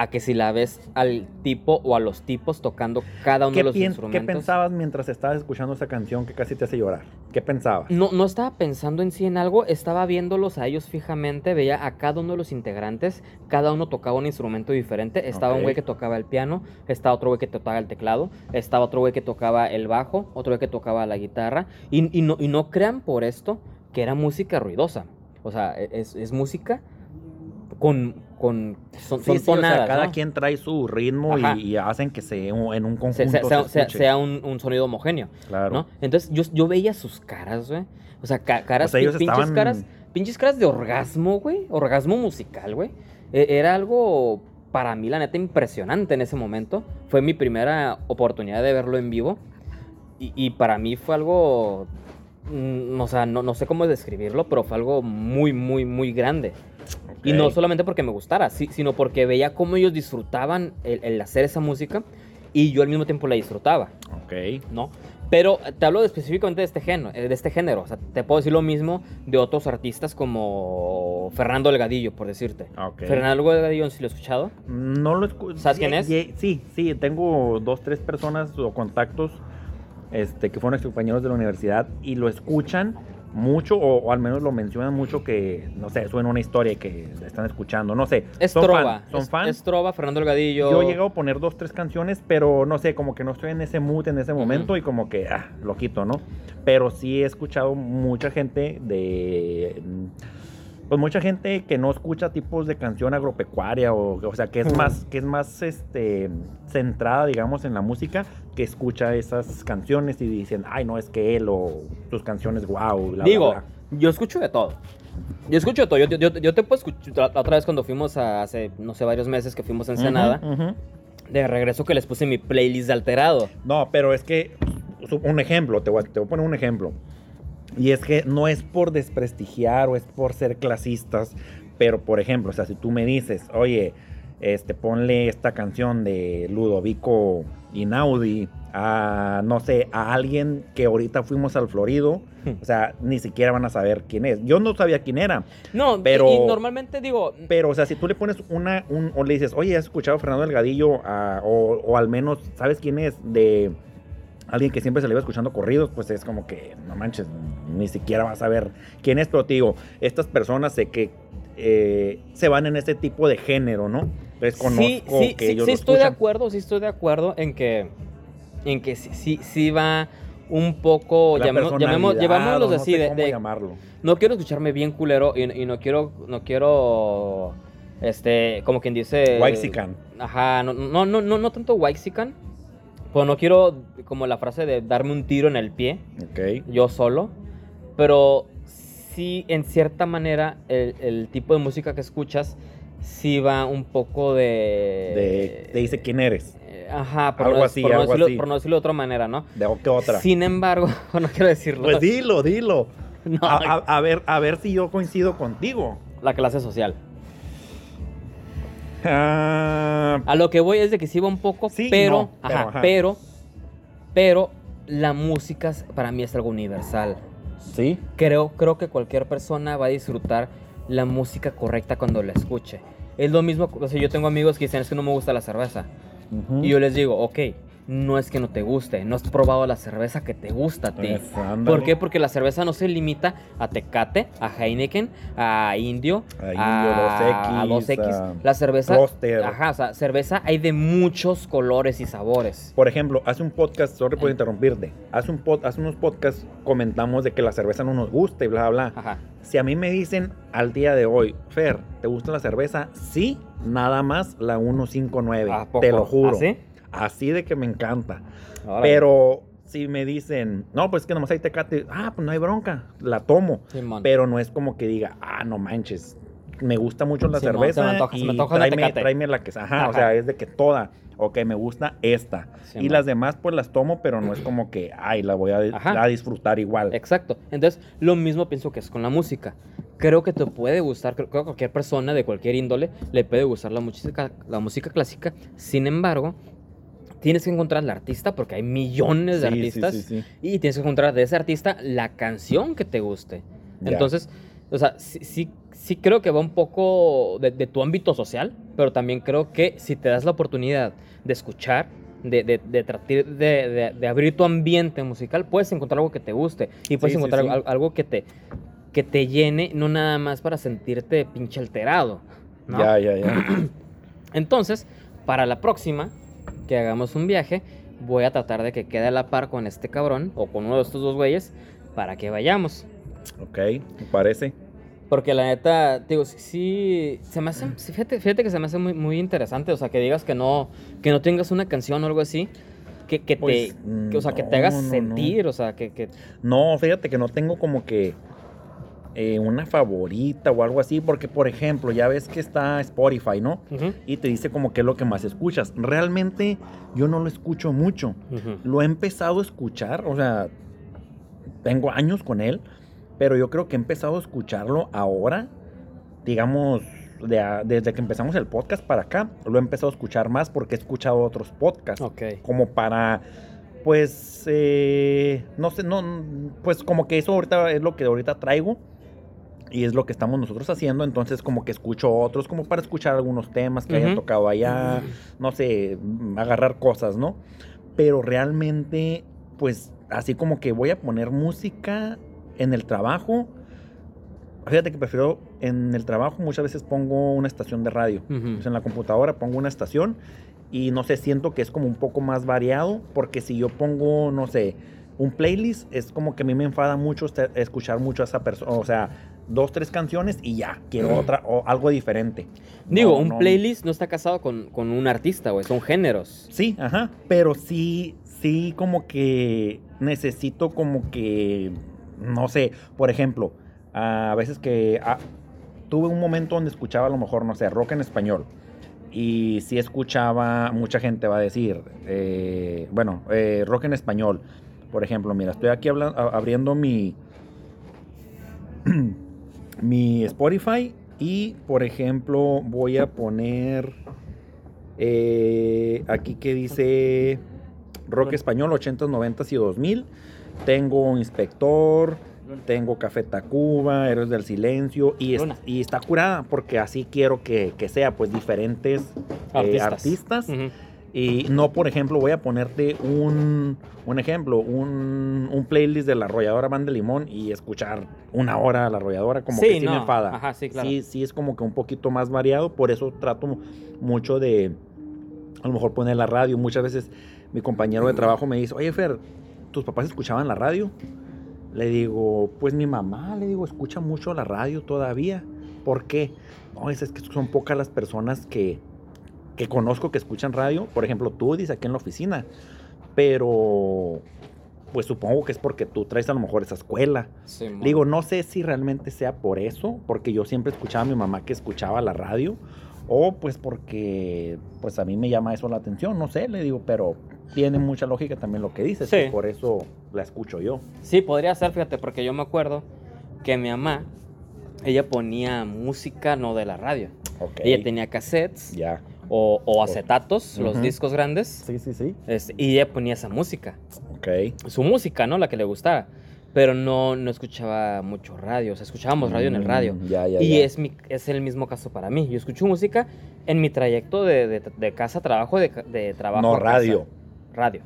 a que si la ves al tipo o a los tipos tocando cada uno ¿Qué, de los instrumentos. qué pensabas mientras estabas escuchando esa canción que casi te hace llorar? ¿Qué pensabas? No, no estaba pensando en sí en algo, estaba viéndolos a ellos fijamente, veía a cada uno de los integrantes, cada uno tocaba un instrumento diferente, estaba un güey que tocaba el piano, estaba otro güey que tocaba el teclado, estaba otro güey que tocaba el bajo, otro güey que tocaba la guitarra, y, y no, y no crean por esto que era música ruidosa, o sea, e- es, es música con, con son, Sí, son sí, o sea, tonadas, cada ¿no? quien trae su ritmo y, y hacen que se en un conjunto Se- se- se sea, sea- escuche. sea un, un sonido homogéneo. claro. ¿no? Entonces yo, yo veía sus caras, güey. O sea, ca- caras, O sea, ellos pinches estaban- caras, pinches caras de orgasmo, güey. Orgasmo musical, güey. E- Era algo para mí, la neta, impresionante en ese momento. Fue mi primera oportunidad de verlo en vivo. Y, y para mí fue algo. mm, o sea, no, no sé cómo describirlo, pero fue algo muy, muy, muy grande. Y no solamente porque me gustara, sí- sino porque veía cómo ellos disfrutaban el, el hacer esa música y yo al mismo tiempo la disfrutaba. Ok. ¿no? Pero te hablo específicamente de este, género, de este género. O sea, te puedo decir lo mismo de otros artistas como Fernando Delgadillo, por decirte. Ok. Fernando Delgadillo, ¿sí lo he escuchado? No lo escucho. ¿Sabes quién es? Sí, sí, tengo dos, tres personas o contactos este, que fueron ex compañeros de la universidad y lo escuchan mucho o, o al menos lo mencionan mucho que, no sé, suena una historia que están escuchando, no sé. Es son Trova. fan, son es, fan. es Trova, Fernando Delgadillo. Yo he llegado a poner dos, tres canciones, pero no sé, como que no estoy en ese mood en ese momento y como que, ah, lo quito, ¿no? Pero sí he escuchado mucha gente de... Pues mucha gente que no escucha tipos de canción agropecuaria o, o sea, que es más, que es más, este, centrada, digamos, en la música, que escucha esas canciones y dicen, ay, no, es que él o sus canciones, wow, Digo, yo escucho de todo. Yo escucho de todo. Yo, yo- yo- yo te puedo escuchar. La, otra vez cuando fuimos a, hace, no sé, varios meses que fuimos a Ensenada, de regreso que les puse mi playlist de alterado. No, pero es que, un ejemplo, te voy, te voy a poner un ejemplo. Y es que no es por desprestigiar o es por ser clasistas, pero por ejemplo, o sea, si tú me dices, oye, este, ponle esta canción de Ludovico Inaudi a, no sé, a alguien que ahorita fuimos al Florido, o sea, ni siquiera van a saber quién es. Yo no sabía quién era, No, Pero- y, y normalmente digo, pero, o sea, si tú le pones una, un, o le dices, oye, ¿has escuchado a Fernando Delgadillo? O, o al menos, ¿sabes quién es? De alguien que siempre se le iba escuchando corridos, pues es como que, no manches, ni siquiera vas a saber quién es, pero te digo, estas personas sé que eh, se van en ese tipo de género, ¿no? Entonces conozco sí, sí, que sí, ellos sí lo estoy de acuerdo, sí estoy de acuerdo en que, en que sí, sí, sí va un poco, La llamemos, no así, sé de, cómo de- llamarlo. no quiero escucharme bien culero y, y no quiero, no quiero, este, como quien dice... Waxican. Ajá, no, no, no, no, no tanto Waxican, pues no quiero, como la frase de darme un tiro en el pie, Ok. yo solo, pero sí, en cierta manera, el, el tipo de música que escuchas sí va un poco de... De, te dice quién eres. Ajá, por, Algo no, así, por, no algo decirlo, así. por no decirlo de otra manera, ¿no? ¿De qué otra? Sin embargo, no quiero decirlo. Pues dilo, dilo. No, A, a- a ver, a ver si yo coincido contigo. la clase social. Ah, A lo que voy es de que sí va un poco, Sí pero, no, pero, ajá, ajá. pero, pero la música para mí es algo universal. sí. Creo, creo que cualquier persona va a disfrutar la música correcta cuando la escuche. Es lo mismo, o sea, yo tengo amigos que dicen, es que no me gusta la cerveza. Y yo les digo, ok, no es que no te guste, no has probado la cerveza que te gusta a ti. Ándale. ¿Por qué? Porque la cerveza no se limita a Tecate, a Heineken, a Indio, A Indio, 2X, a 2X. a La cerveza, Roster. ajá, o sea, cerveza hay de muchos colores y sabores. Por ejemplo, hace un podcast, sorry por interrumpirte, hace, un pod- hace unos podcasts comentamos de que la cerveza no nos gusta y bla, bla, bla. Ajá. Si a mí me dicen al día de hoy, Fer, ¿te gusta la cerveza? Sí, nada más la 159, ¿A poco? te lo juro. ¿Así? Así de que me encanta. Pero si me dicen, no, pues que nomás hay tecate, ah, pues no hay bronca, la tomo. Pero no es como que diga, ah, no manches, me gusta mucho la cerveza se me antoja, se y me antoja una tráeme, tráeme la que, ajá, Ajá. o sea, es de que toda, ok, me gusta esta. Y las demás pues las tomo, pero no es como que, ay, la voy a, disfrutar igual. Exacto. Entonces, lo mismo pienso que es con la música. Creo que te puede gustar, creo creo que a cualquier persona de cualquier índole le puede gustar la música, la música clásica. Sin embargo, tienes que encontrar al artista porque hay millones de Sí, artistas sí, sí. y tienes que encontrar de ese artista la canción que te guste. Entonces, o sea, sí, sí, creo que va un poco de, de tu ámbito social, pero también creo que si te das la oportunidad de escuchar, de, de, de tratar de, abrir tu ambiente musical, puedes encontrar algo que te guste y puedes encontrar sí. al- algo que te, que te llene, no nada más para sentirte pinche alterado. Ya, ya, ya. Entonces, para la próxima que hagamos un viaje, voy a tratar de que quede a la par con este cabrón o con uno de estos dos güeyes para que vayamos. ok, me parece. Porque la neta, digo, sí- sí, se me hace, fíjate, fíjate que se me hace muy, muy interesante, o sea, que digas que no, que no tengas una canción o algo así, que, que te, Pues, que, o sea, que te hagas no, no. sentir, o sea, que, que No, fíjate que no tengo como que eh, una favorita o algo así, porque por ejemplo, ya ves que está Spotify, ¿no? Y te dice como que es lo que más escuchas. Realmente yo no lo escucho mucho. Lo he empezado a escuchar, o sea, tengo años con él, pero yo creo que he empezado a escucharlo ahora, digamos, de a- desde que empezamos el podcast para acá, lo he empezado a escuchar más porque he escuchado otros podcasts, Ok. como para, pues, eh, no sé, no, pues como que eso ahorita es lo que ahorita traigo. Y es lo que estamos nosotros haciendo, entonces como que escucho otros, como para escuchar algunos temas que hayan Ujú. tocado allá, no sé, agarrar cosas, ¿no? Pero realmente, pues, así como que voy a poner música en el trabajo. Fíjate que prefiero en el trabajo muchas veces pongo una estación de radio. Ujú. Pues en la computadora pongo una estación y no sé, siento que es como un poco más variado porque si yo pongo, no sé, un playlist, es como que a mí me enfada mucho este- escuchar mucho a esa persona, o sea, dos, tres canciones y ya, quiero otra o algo diferente. Digo, No, un no- playlist no está casado con, con un artista, güey, son géneros. Sí, ajá, pero sí, sí como que necesito como que, no sé, por ejemplo, a veces que ah, tuve un momento donde escuchaba a lo mejor, no sé, rock en español. Y sí escuchaba, mucha gente va a decir, eh, bueno, eh, rock en español. Por ejemplo, mira, estoy aquí abriendo mi, mi Spotify y, por ejemplo, voy a poner eh, aquí que dice rock español 80s, 90s y 2000. Tengo Inspector, tengo Café Tacuba, Héroes del Silencio y, es- Luna. y está curada porque así quiero que, que sea, pues diferentes eh, artistas. Ujú. Y no, por ejemplo, voy a ponerte un, un ejemplo, un, un playlist de la arrolladora Van de Limón y escuchar una hora la arrolladora, como Sí, que sí no. me enfada. Ajá, sí, claro. sí, sí es como que un poquito más variado, por eso trato mucho de, a lo mejor poner la radio. Muchas veces mi compañero de trabajo me dice, oye Fer, ¿tus papás escuchaban la radio? Le digo, pues mi mamá, le digo, escucha mucho la radio todavía. ¿Por qué? No, es, es que son pocas las personas que, que conozco que escuchan radio. Por ejemplo, tú dices aquí en la oficina. Pero, pues supongo que es porque tú traes a lo mejor esa escuela. Simón. Digo, no sé si realmente sea por eso, porque yo siempre escuchaba a mi mamá que escuchaba la radio, o pues porque pues a mí me llama eso la atención, no sé, le digo, pero tiene mucha lógica también lo que dices, Sí. por eso la escucho yo. Sí, podría ser, fíjate, porque yo me acuerdo que mi mamá, ella ponía música no de la radio. Ok. Ella tenía cassettes Ya. O, o acetatos, los discos grandes, Sí, sí, sí. este, y ella ponía esa música. Ok. Su música, ¿no? La que le gustaba. Pero no, no escuchaba mucho radio, o sea, escuchábamos radio en el radio. Mm, Ya, ya, Y ya. es, mi, es el mismo caso para mí. Yo escucho música en mi trayecto de, de- de casa a trabajo, de, de trabajo No a casa. radio. radio.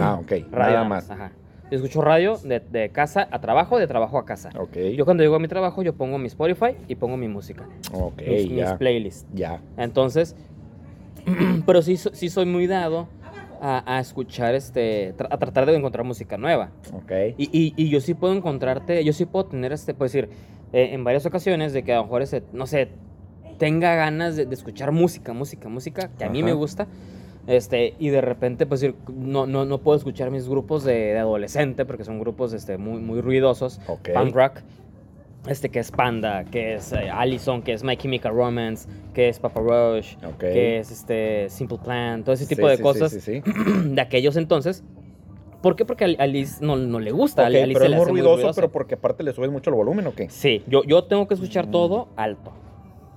Ah, ok. Radio Nada más. Ajá. Yo escucho radio de, de casa a trabajo, de trabajo a casa. Ok. Yo cuando llego a mi trabajo, yo pongo mi Spotify y pongo mi música. Ok, mis, mis ya. playlists. Ya. Entonces, pero sí, sí soy muy dado a, a escuchar, este, a tratar de encontrar música nueva. Ok. Y, y, y yo sí puedo encontrarte, yo sí puedo tener, este, puedo decir, eh, en varias ocasiones de que a lo mejor, ese, no sé, tenga ganas de, de escuchar música, música, música, que a mí me gusta. Este, y de repente, pues no, no, no puedo escuchar mis grupos de, de adolescente porque son grupos este, muy, muy ruidosos. Ok. Punk rock. Este que es Panda, que es eh, Allison, que es My Chemical Romance, que es Papa Roach, que es este Simple Plan, todo ese Sí, tipo de sí, cosas Sí, de aquellos entonces. ¿Por qué? Porque a Alice no, no le gusta. a Ok, Alice pero es muy ruidoso, pero porque aparte le subes mucho el volumen o qué? Sí, yo, yo tengo que escuchar Mm. todo alto.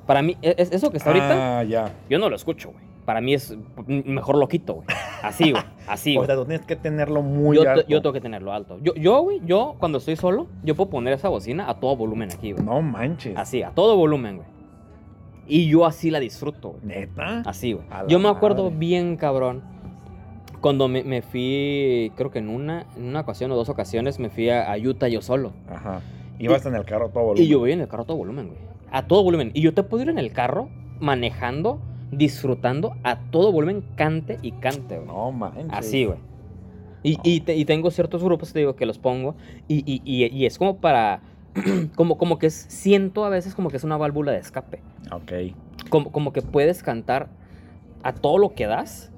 Para mí, e- es- eso que está ahorita, Ah, ya. yo no lo escucho, güey. Para mí es mejor lo quito, güey. Así, güey. Así, o sea, tú tienes que tenerlo muy Yo, alto. yo tengo que tenerlo alto. Yo, yo, güey, yo cuando estoy solo, yo puedo poner esa bocina a todo volumen aquí, güey. No manches. Así, a todo volumen, güey. Y yo así la disfruto, güey. ¿Neta? Así, güey. Yo me acuerdo madre. bien, cabrón. Cuando me, me fui, creo que en una, en una ocasión o dos ocasiones, me fui a, a Utah yo solo. Ajá. Ibas en el carro a todo volumen. Y yo voy en el carro a todo volumen, güey. A todo volumen. Y yo te puedo ir en el carro manejando, disfrutando a todo volumen, cante y cante, güey. No manches. Así, güey. Y, y, te- y tengo ciertos grupos, te digo, que los pongo. Y, y- es como para. Como, como que es, siento a veces como que es una válvula de escape. Ok. Como, como que puedes cantar a todo lo que das.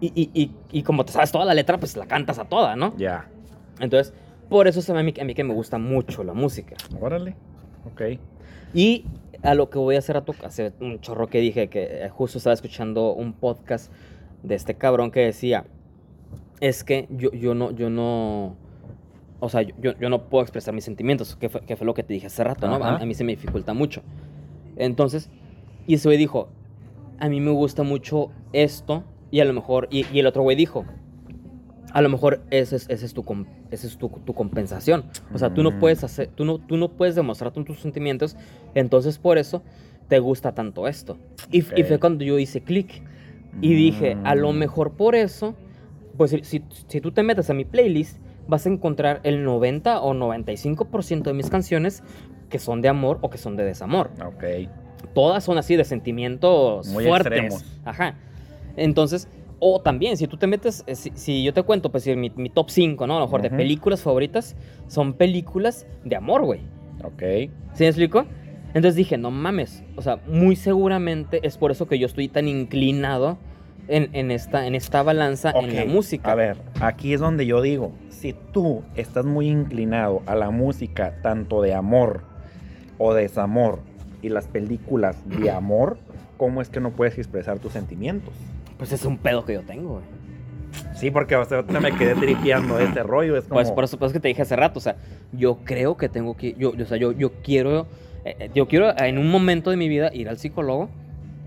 Y, y, y, y como te sabes toda la letra, pues la cantas a toda, ¿no? Ya. Entonces, por eso se me a mí, a mí que me gusta mucho la música. Órale. Ok. Y a lo que voy a hacer a tu hace un chorro que dije que eh, justo estaba escuchando un podcast de este cabrón que decía es que yo, yo no yo no o sea yo, yo no puedo expresar mis sentimientos que fue, que fue lo que te dije hace rato no a, a mí se me dificulta mucho. Entonces y ese güey dijo a mí me gusta mucho esto y a lo mejor y, y el otro güey dijo a lo mejor ese es, ese es, tu, ese es tu, tu compensación. O sea, tú no Mm. puedes hacer, tú no, tú no puedes demostrar tus sentimientos, entonces por eso te gusta tanto esto. Y, fue cuando yo hice clic y dije, a lo Mm. mejor por eso, pues si, si, si tú te metes a mi playlist, vas a encontrar el 90 o 95% de mis canciones que son de amor o que son de desamor Ok. todas son así de sentimientos Muy fuertes. extremos. Ajá. Entonces, o también, si tú te metes, eh, si, si yo te cuento, pues mi, mi top 5, ¿no? A lo mejor de películas favoritas, son películas de amor, güey. Ok. ¿Sí me explico? Entonces dije, no mames. O sea, muy seguramente es por eso que yo estoy tan inclinado en, en esta, en esta balanza en la música. A ver, aquí es donde yo digo, si tú estás muy inclinado a la música tanto de amor o desamor y las películas de amor, ¿cómo es que no puedes expresar tus sentimientos? Pues es un pedo que yo tengo, güey. Sí, porque o ahorita me quedé tripeando ese rollo, es como... Pues por eso, por eso que te dije hace rato, o sea, yo creo que tengo que, yo, yo- o sea, yo, yo quiero, eh, eh, yo quiero en un momento de mi vida ir al psicólogo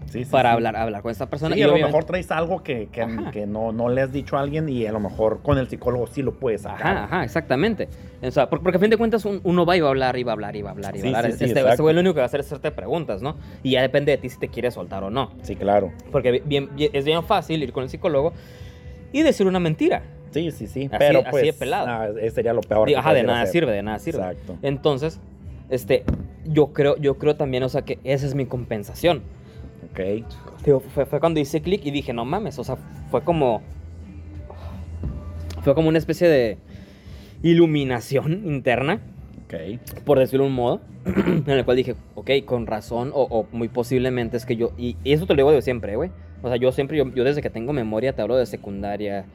Sí, sí, para sí. hablar, hablar con esta persona. Y a lo obviamente- mejor traes algo que, que, que no, no le has dicho a alguien y a lo mejor con el psicólogo sí lo puedes sacar. Ajá, ajá, exactamente. O sea, por- porque, a fin de cuentas un- uno va y va a hablar, y va a hablar, y va a hablar, y va a hablar. este, este güey lo único que va a hacer es hacerte preguntas, ¿no? Y ya depende de ti si te quieres soltar o no. Sí, claro. Porque bien, bien- es bien fácil ir con el psicólogo y decir una mentira. Sí, sí, sí. Así- pero así pues de pelado. ah, ese sería lo peor. Digo, ajá, de nada hacer. sirve, de nada sirve. Exacto. Entonces, este, yo creo, yo creo también, o sea, que esa es mi compensación. Ok. Digo, fue, fue cuando hice clic y dije, no mames, o sea, fue como. Fue como una especie de iluminación interna, Ok. por decirlo de un modo, en el cual dije, ok, con razón, o, o muy posiblemente es que yo. Y, y eso te lo digo de siempre, güey. O sea, yo siempre, yo, yo desde que tengo memoria te hablo de secundaria.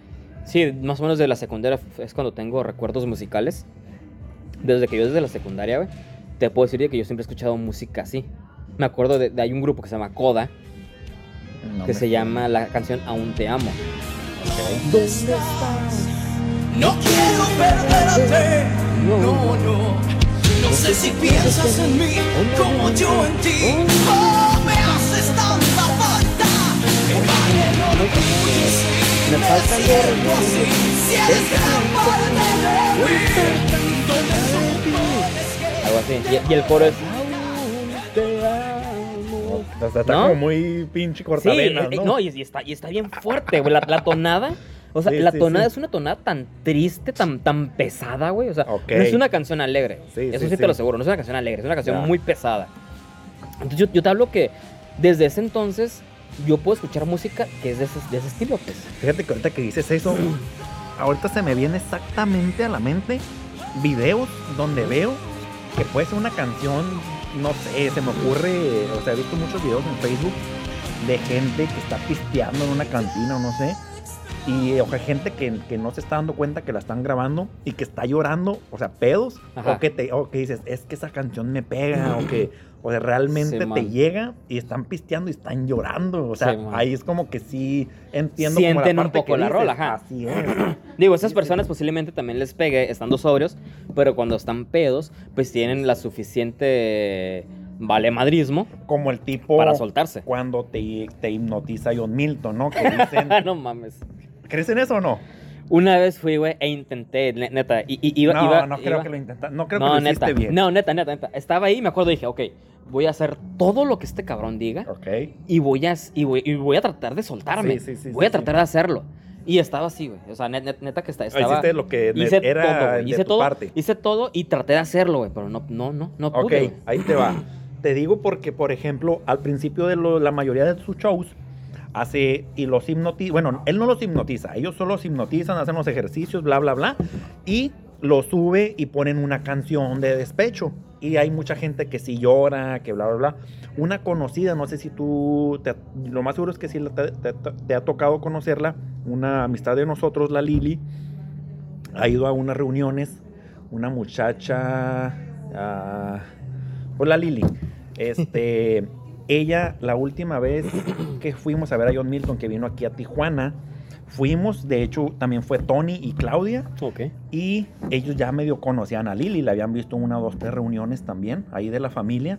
Sí, más o menos de la secundaria es cuando tengo recuerdos musicales. Desde que yo desde la secundaria, güey, te puedo decir que yo siempre he escuchado música así. Me acuerdo de, de- hay un grupo que se llama Coda, No que me se llama la canción Aún te amo. ¿Dónde estás? No quiero perderte. No, no. No sé si piensas en mí como yo en ti. Oh, me haces tanta falta. Que vale no lo tuyes. Me falta Siento así. Si eres gran parte de mí. ¿Dónde supones que Algo así. Y, y el coro es Aún te amo. O sea, está ¿No? como muy pinche Sí, cortavenas, eh, eh, ¿no? no, y, y está, y está bien fuerte, güey. La, la tonada O sea, Sí, la sí, tonada sí. es una tonada tan triste, tan, tan pesada, güey. O sea, Ok. no es una canción alegre. Sí, Eso sí, sí, sí. te lo aseguro, no es una canción alegre, es una canción muy pesada. Entonces yo, yo te hablo que desde ese entonces yo puedo escuchar música que es de ese, de ese estilo, pues. Fíjate que ahorita que dices eso, ahorita se me viene exactamente a la mente videos donde veo que puede ser una canción, no sé, se me ocurre, o sea, he visto muchos videos en Facebook de gente que está pisteando en una cantina o no sé. Y o sea, gente que, que no se está dando cuenta que la están grabando y que está llorando, o sea, pedos, Ajá. o que, te, o que dices, es que esa canción me pega, o que o sea, realmente Sí, te llega y están pisteando y están llorando. O sea, Sí, ahí es como que sí entiendo como Sienten un parte poco que la dices, rola, ajá. Así es. Digo, esas personas posiblemente también les pegue estando sobrios, pero cuando están pedos, pues tienen la suficiente valemadrismo Como el tipo para soltarse. cuando te, te hipnotiza John Milton, ¿no? Que dicen, no mames. ¿crees en eso o no? Una vez fui, güey, e intenté, ne- neta, y, y- iba, no, iba- no creo iba- que lo intentaste. No creo no, que lo neta, hiciste bien. no, neta, neta, neta. Estaba ahí, me acuerdo, dije, ok, voy a hacer todo lo que este cabrón diga Ok. y voy a, y voy, y voy a tratar de soltarme. Sí, sí, sí, voy a tratar de hacerlo. Y estaba así, güey. O sea, net- net- neta, que está, estaba... Hiciste lo que hice era todo, de Hice tu todo, parte. hice todo y traté de hacerlo, güey, pero no, no, no, no Ok, pude, güey. ahí te va. Te digo porque, por ejemplo, al principio de lo- la mayoría de sus shows, hace y los hipnotiza. Bueno, él no los hipnotiza, ellos solo los hipnotizan, hacen los ejercicios, bla, bla, bla. Y los sube y ponen una canción de despecho. Y hay mucha gente que sí llora, que bla, bla, bla. Una conocida, no sé si tú, te- lo más seguro es que sí te, te- te ha tocado conocerla, una amistad de nosotros, la Lili, ha ido a unas reuniones, una muchacha, ah, pues la Lili, este, ella la última vez que fuimos a ver a John Milton, que vino aquí a Tijuana, fuimos, de hecho también fue Tony y Claudia, Ok. y ellos ya medio conocían a Lili, la habían visto una, dos, tres reuniones también, ahí de la familia.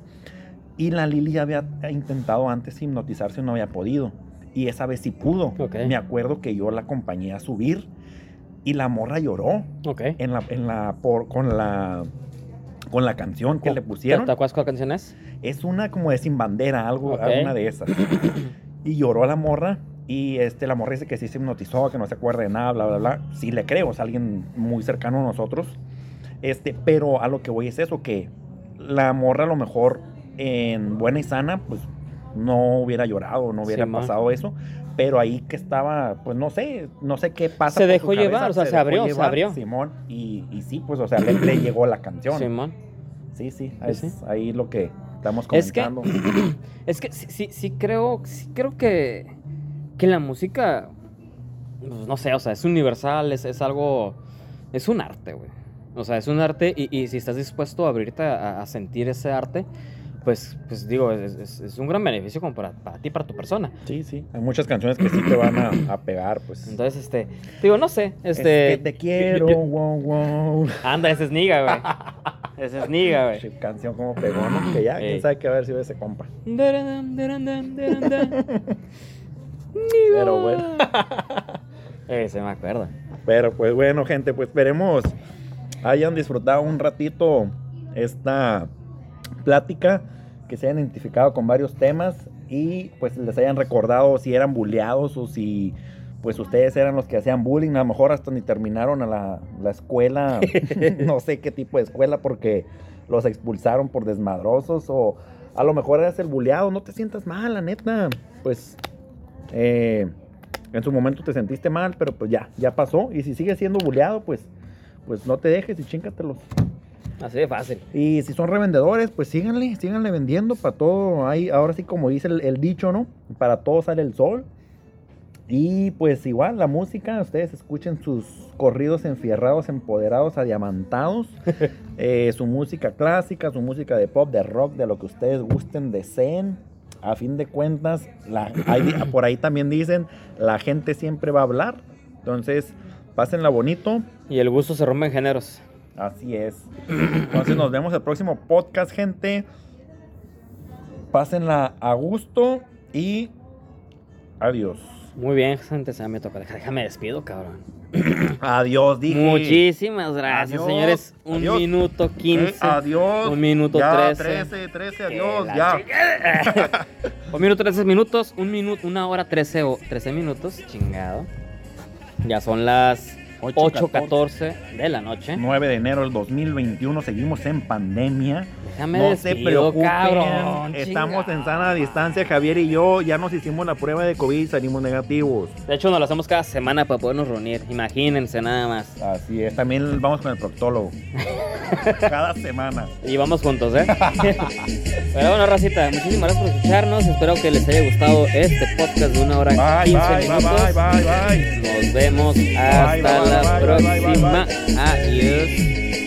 Y la Lili ya había intentado antes hipnotizarse y no había podido. Y esa vez sí pudo. Me acuerdo que yo la acompañé a subir y la morra lloró Ok. en la, en la, por, con la, con la canción que le ¿Te, pusieron. te acuerdas cuál canción es? Es una como de sin bandera, algo, Ok. alguna de esas. Y lloró la morra. Y este, la morra dice que sí se hipnotizó, que no se acuerda de nada, bla, bla, bla. Sí le creo, es alguien muy cercano a nosotros. Este, pero a lo que voy es eso, que la morra a lo mejor en buena y sana, pues no hubiera llorado, no hubiera Sí, ma. pasado eso. Pero ahí que estaba, pues no sé, no sé qué pasa. Se dejó llevar, o sea, se abrió, se abrió. Simón, y, y sí, pues, o sea, le, le llegó la canción. Simón. Sí, sí, es sí. ahí lo que estamos Es que- comentando. Es que sí, sí, sí creo, sí creo que, que la música, pues, no sé, o sea, es universal, es, es algo, es un arte, güey. O sea, es un arte y, y si estás dispuesto a abrirte a, a sentir ese arte, pues, pues digo, es, es- es un gran beneficio como para, para ti, para tu persona. Sí, sí. Hay muchas canciones que sí te van a, a pegar, pues. Entonces, este, digo, no sé, Es este... que te quiero, yo- wow, wow. anda, ese es Niga, güey. Ese es Niga, güey. Canción como pegó, ¿no? Que ya, Ey. quién sabe qué va a ver si ve ese compa. Pero bueno. Ese me acuerdo. Pero pues bueno, gente, pues esperemos hayan disfrutado un ratito esta plática, que se hayan identificado con varios temas y pues les hayan recordado si eran bulleados o si pues ustedes eran los que hacían bullying, a lo mejor hasta ni terminaron a la, la escuela, no sé qué tipo de escuela porque los expulsaron por desmadrosos o a lo mejor eras el bulleado, no te sientas mal, la neta, pues eh, en su momento te sentiste mal, pero pues ya, ya pasó. Y si sigues siendo bulleado, pues, pues no te dejes y chíncatelos. Así de fácil. Y si son revendedores, pues síganle, síganle vendiendo para todo. Hay, ahora sí, como dice el, el dicho, ¿no? Para todo sale el sol. Y pues igual, la música, ustedes escuchen sus corridos enfierrados, empoderados, adiamantados. Eh, su música clásica, su música de pop, de rock, de lo que ustedes gusten, deseen. A fin de cuentas, la, hay- por ahí también dicen, la gente siempre va a hablar. Entonces, pásenla bonito. Y el gusto se rompe en géneros. Así es. Entonces nos vemos el próximo podcast, gente. Pásenla a gusto y adiós. Muy bien, gente, se me toca. Déjame despido, cabrón. Adiós, dije. Muchísimas gracias, Adiós, señores. Un adiós. minuto Eh, 15. adiós. Un minuto ya, 13. 13, 13, Que adiós, ya. un minuto 13 minutos. Un minuto, una hora 13 o 13 minutos. Chingado. Ya son las 8:14. 8.14 de la noche. 9 de enero del 2021, seguimos en pandemia. Déjame no se preocupen, cabrón, estamos en sana distancia, Javier y yo ya nos hicimos la prueba de COVID, salimos negativos. De hecho, nos lo hacemos cada semana para podernos reunir. Imagínense nada más. Así es, también vamos con el proctólogo. Cada semana. Y vamos juntos, ¿eh? Pero bueno, Racita, muchísimas gracias por escucharnos. Espero que les haya gustado este podcast de una hora y Bye, 15 bye, bye, minutos. bye, bye, bye. Nos vemos hasta bye, bye, la bye, bye, bye, próxima. bye, Adiós.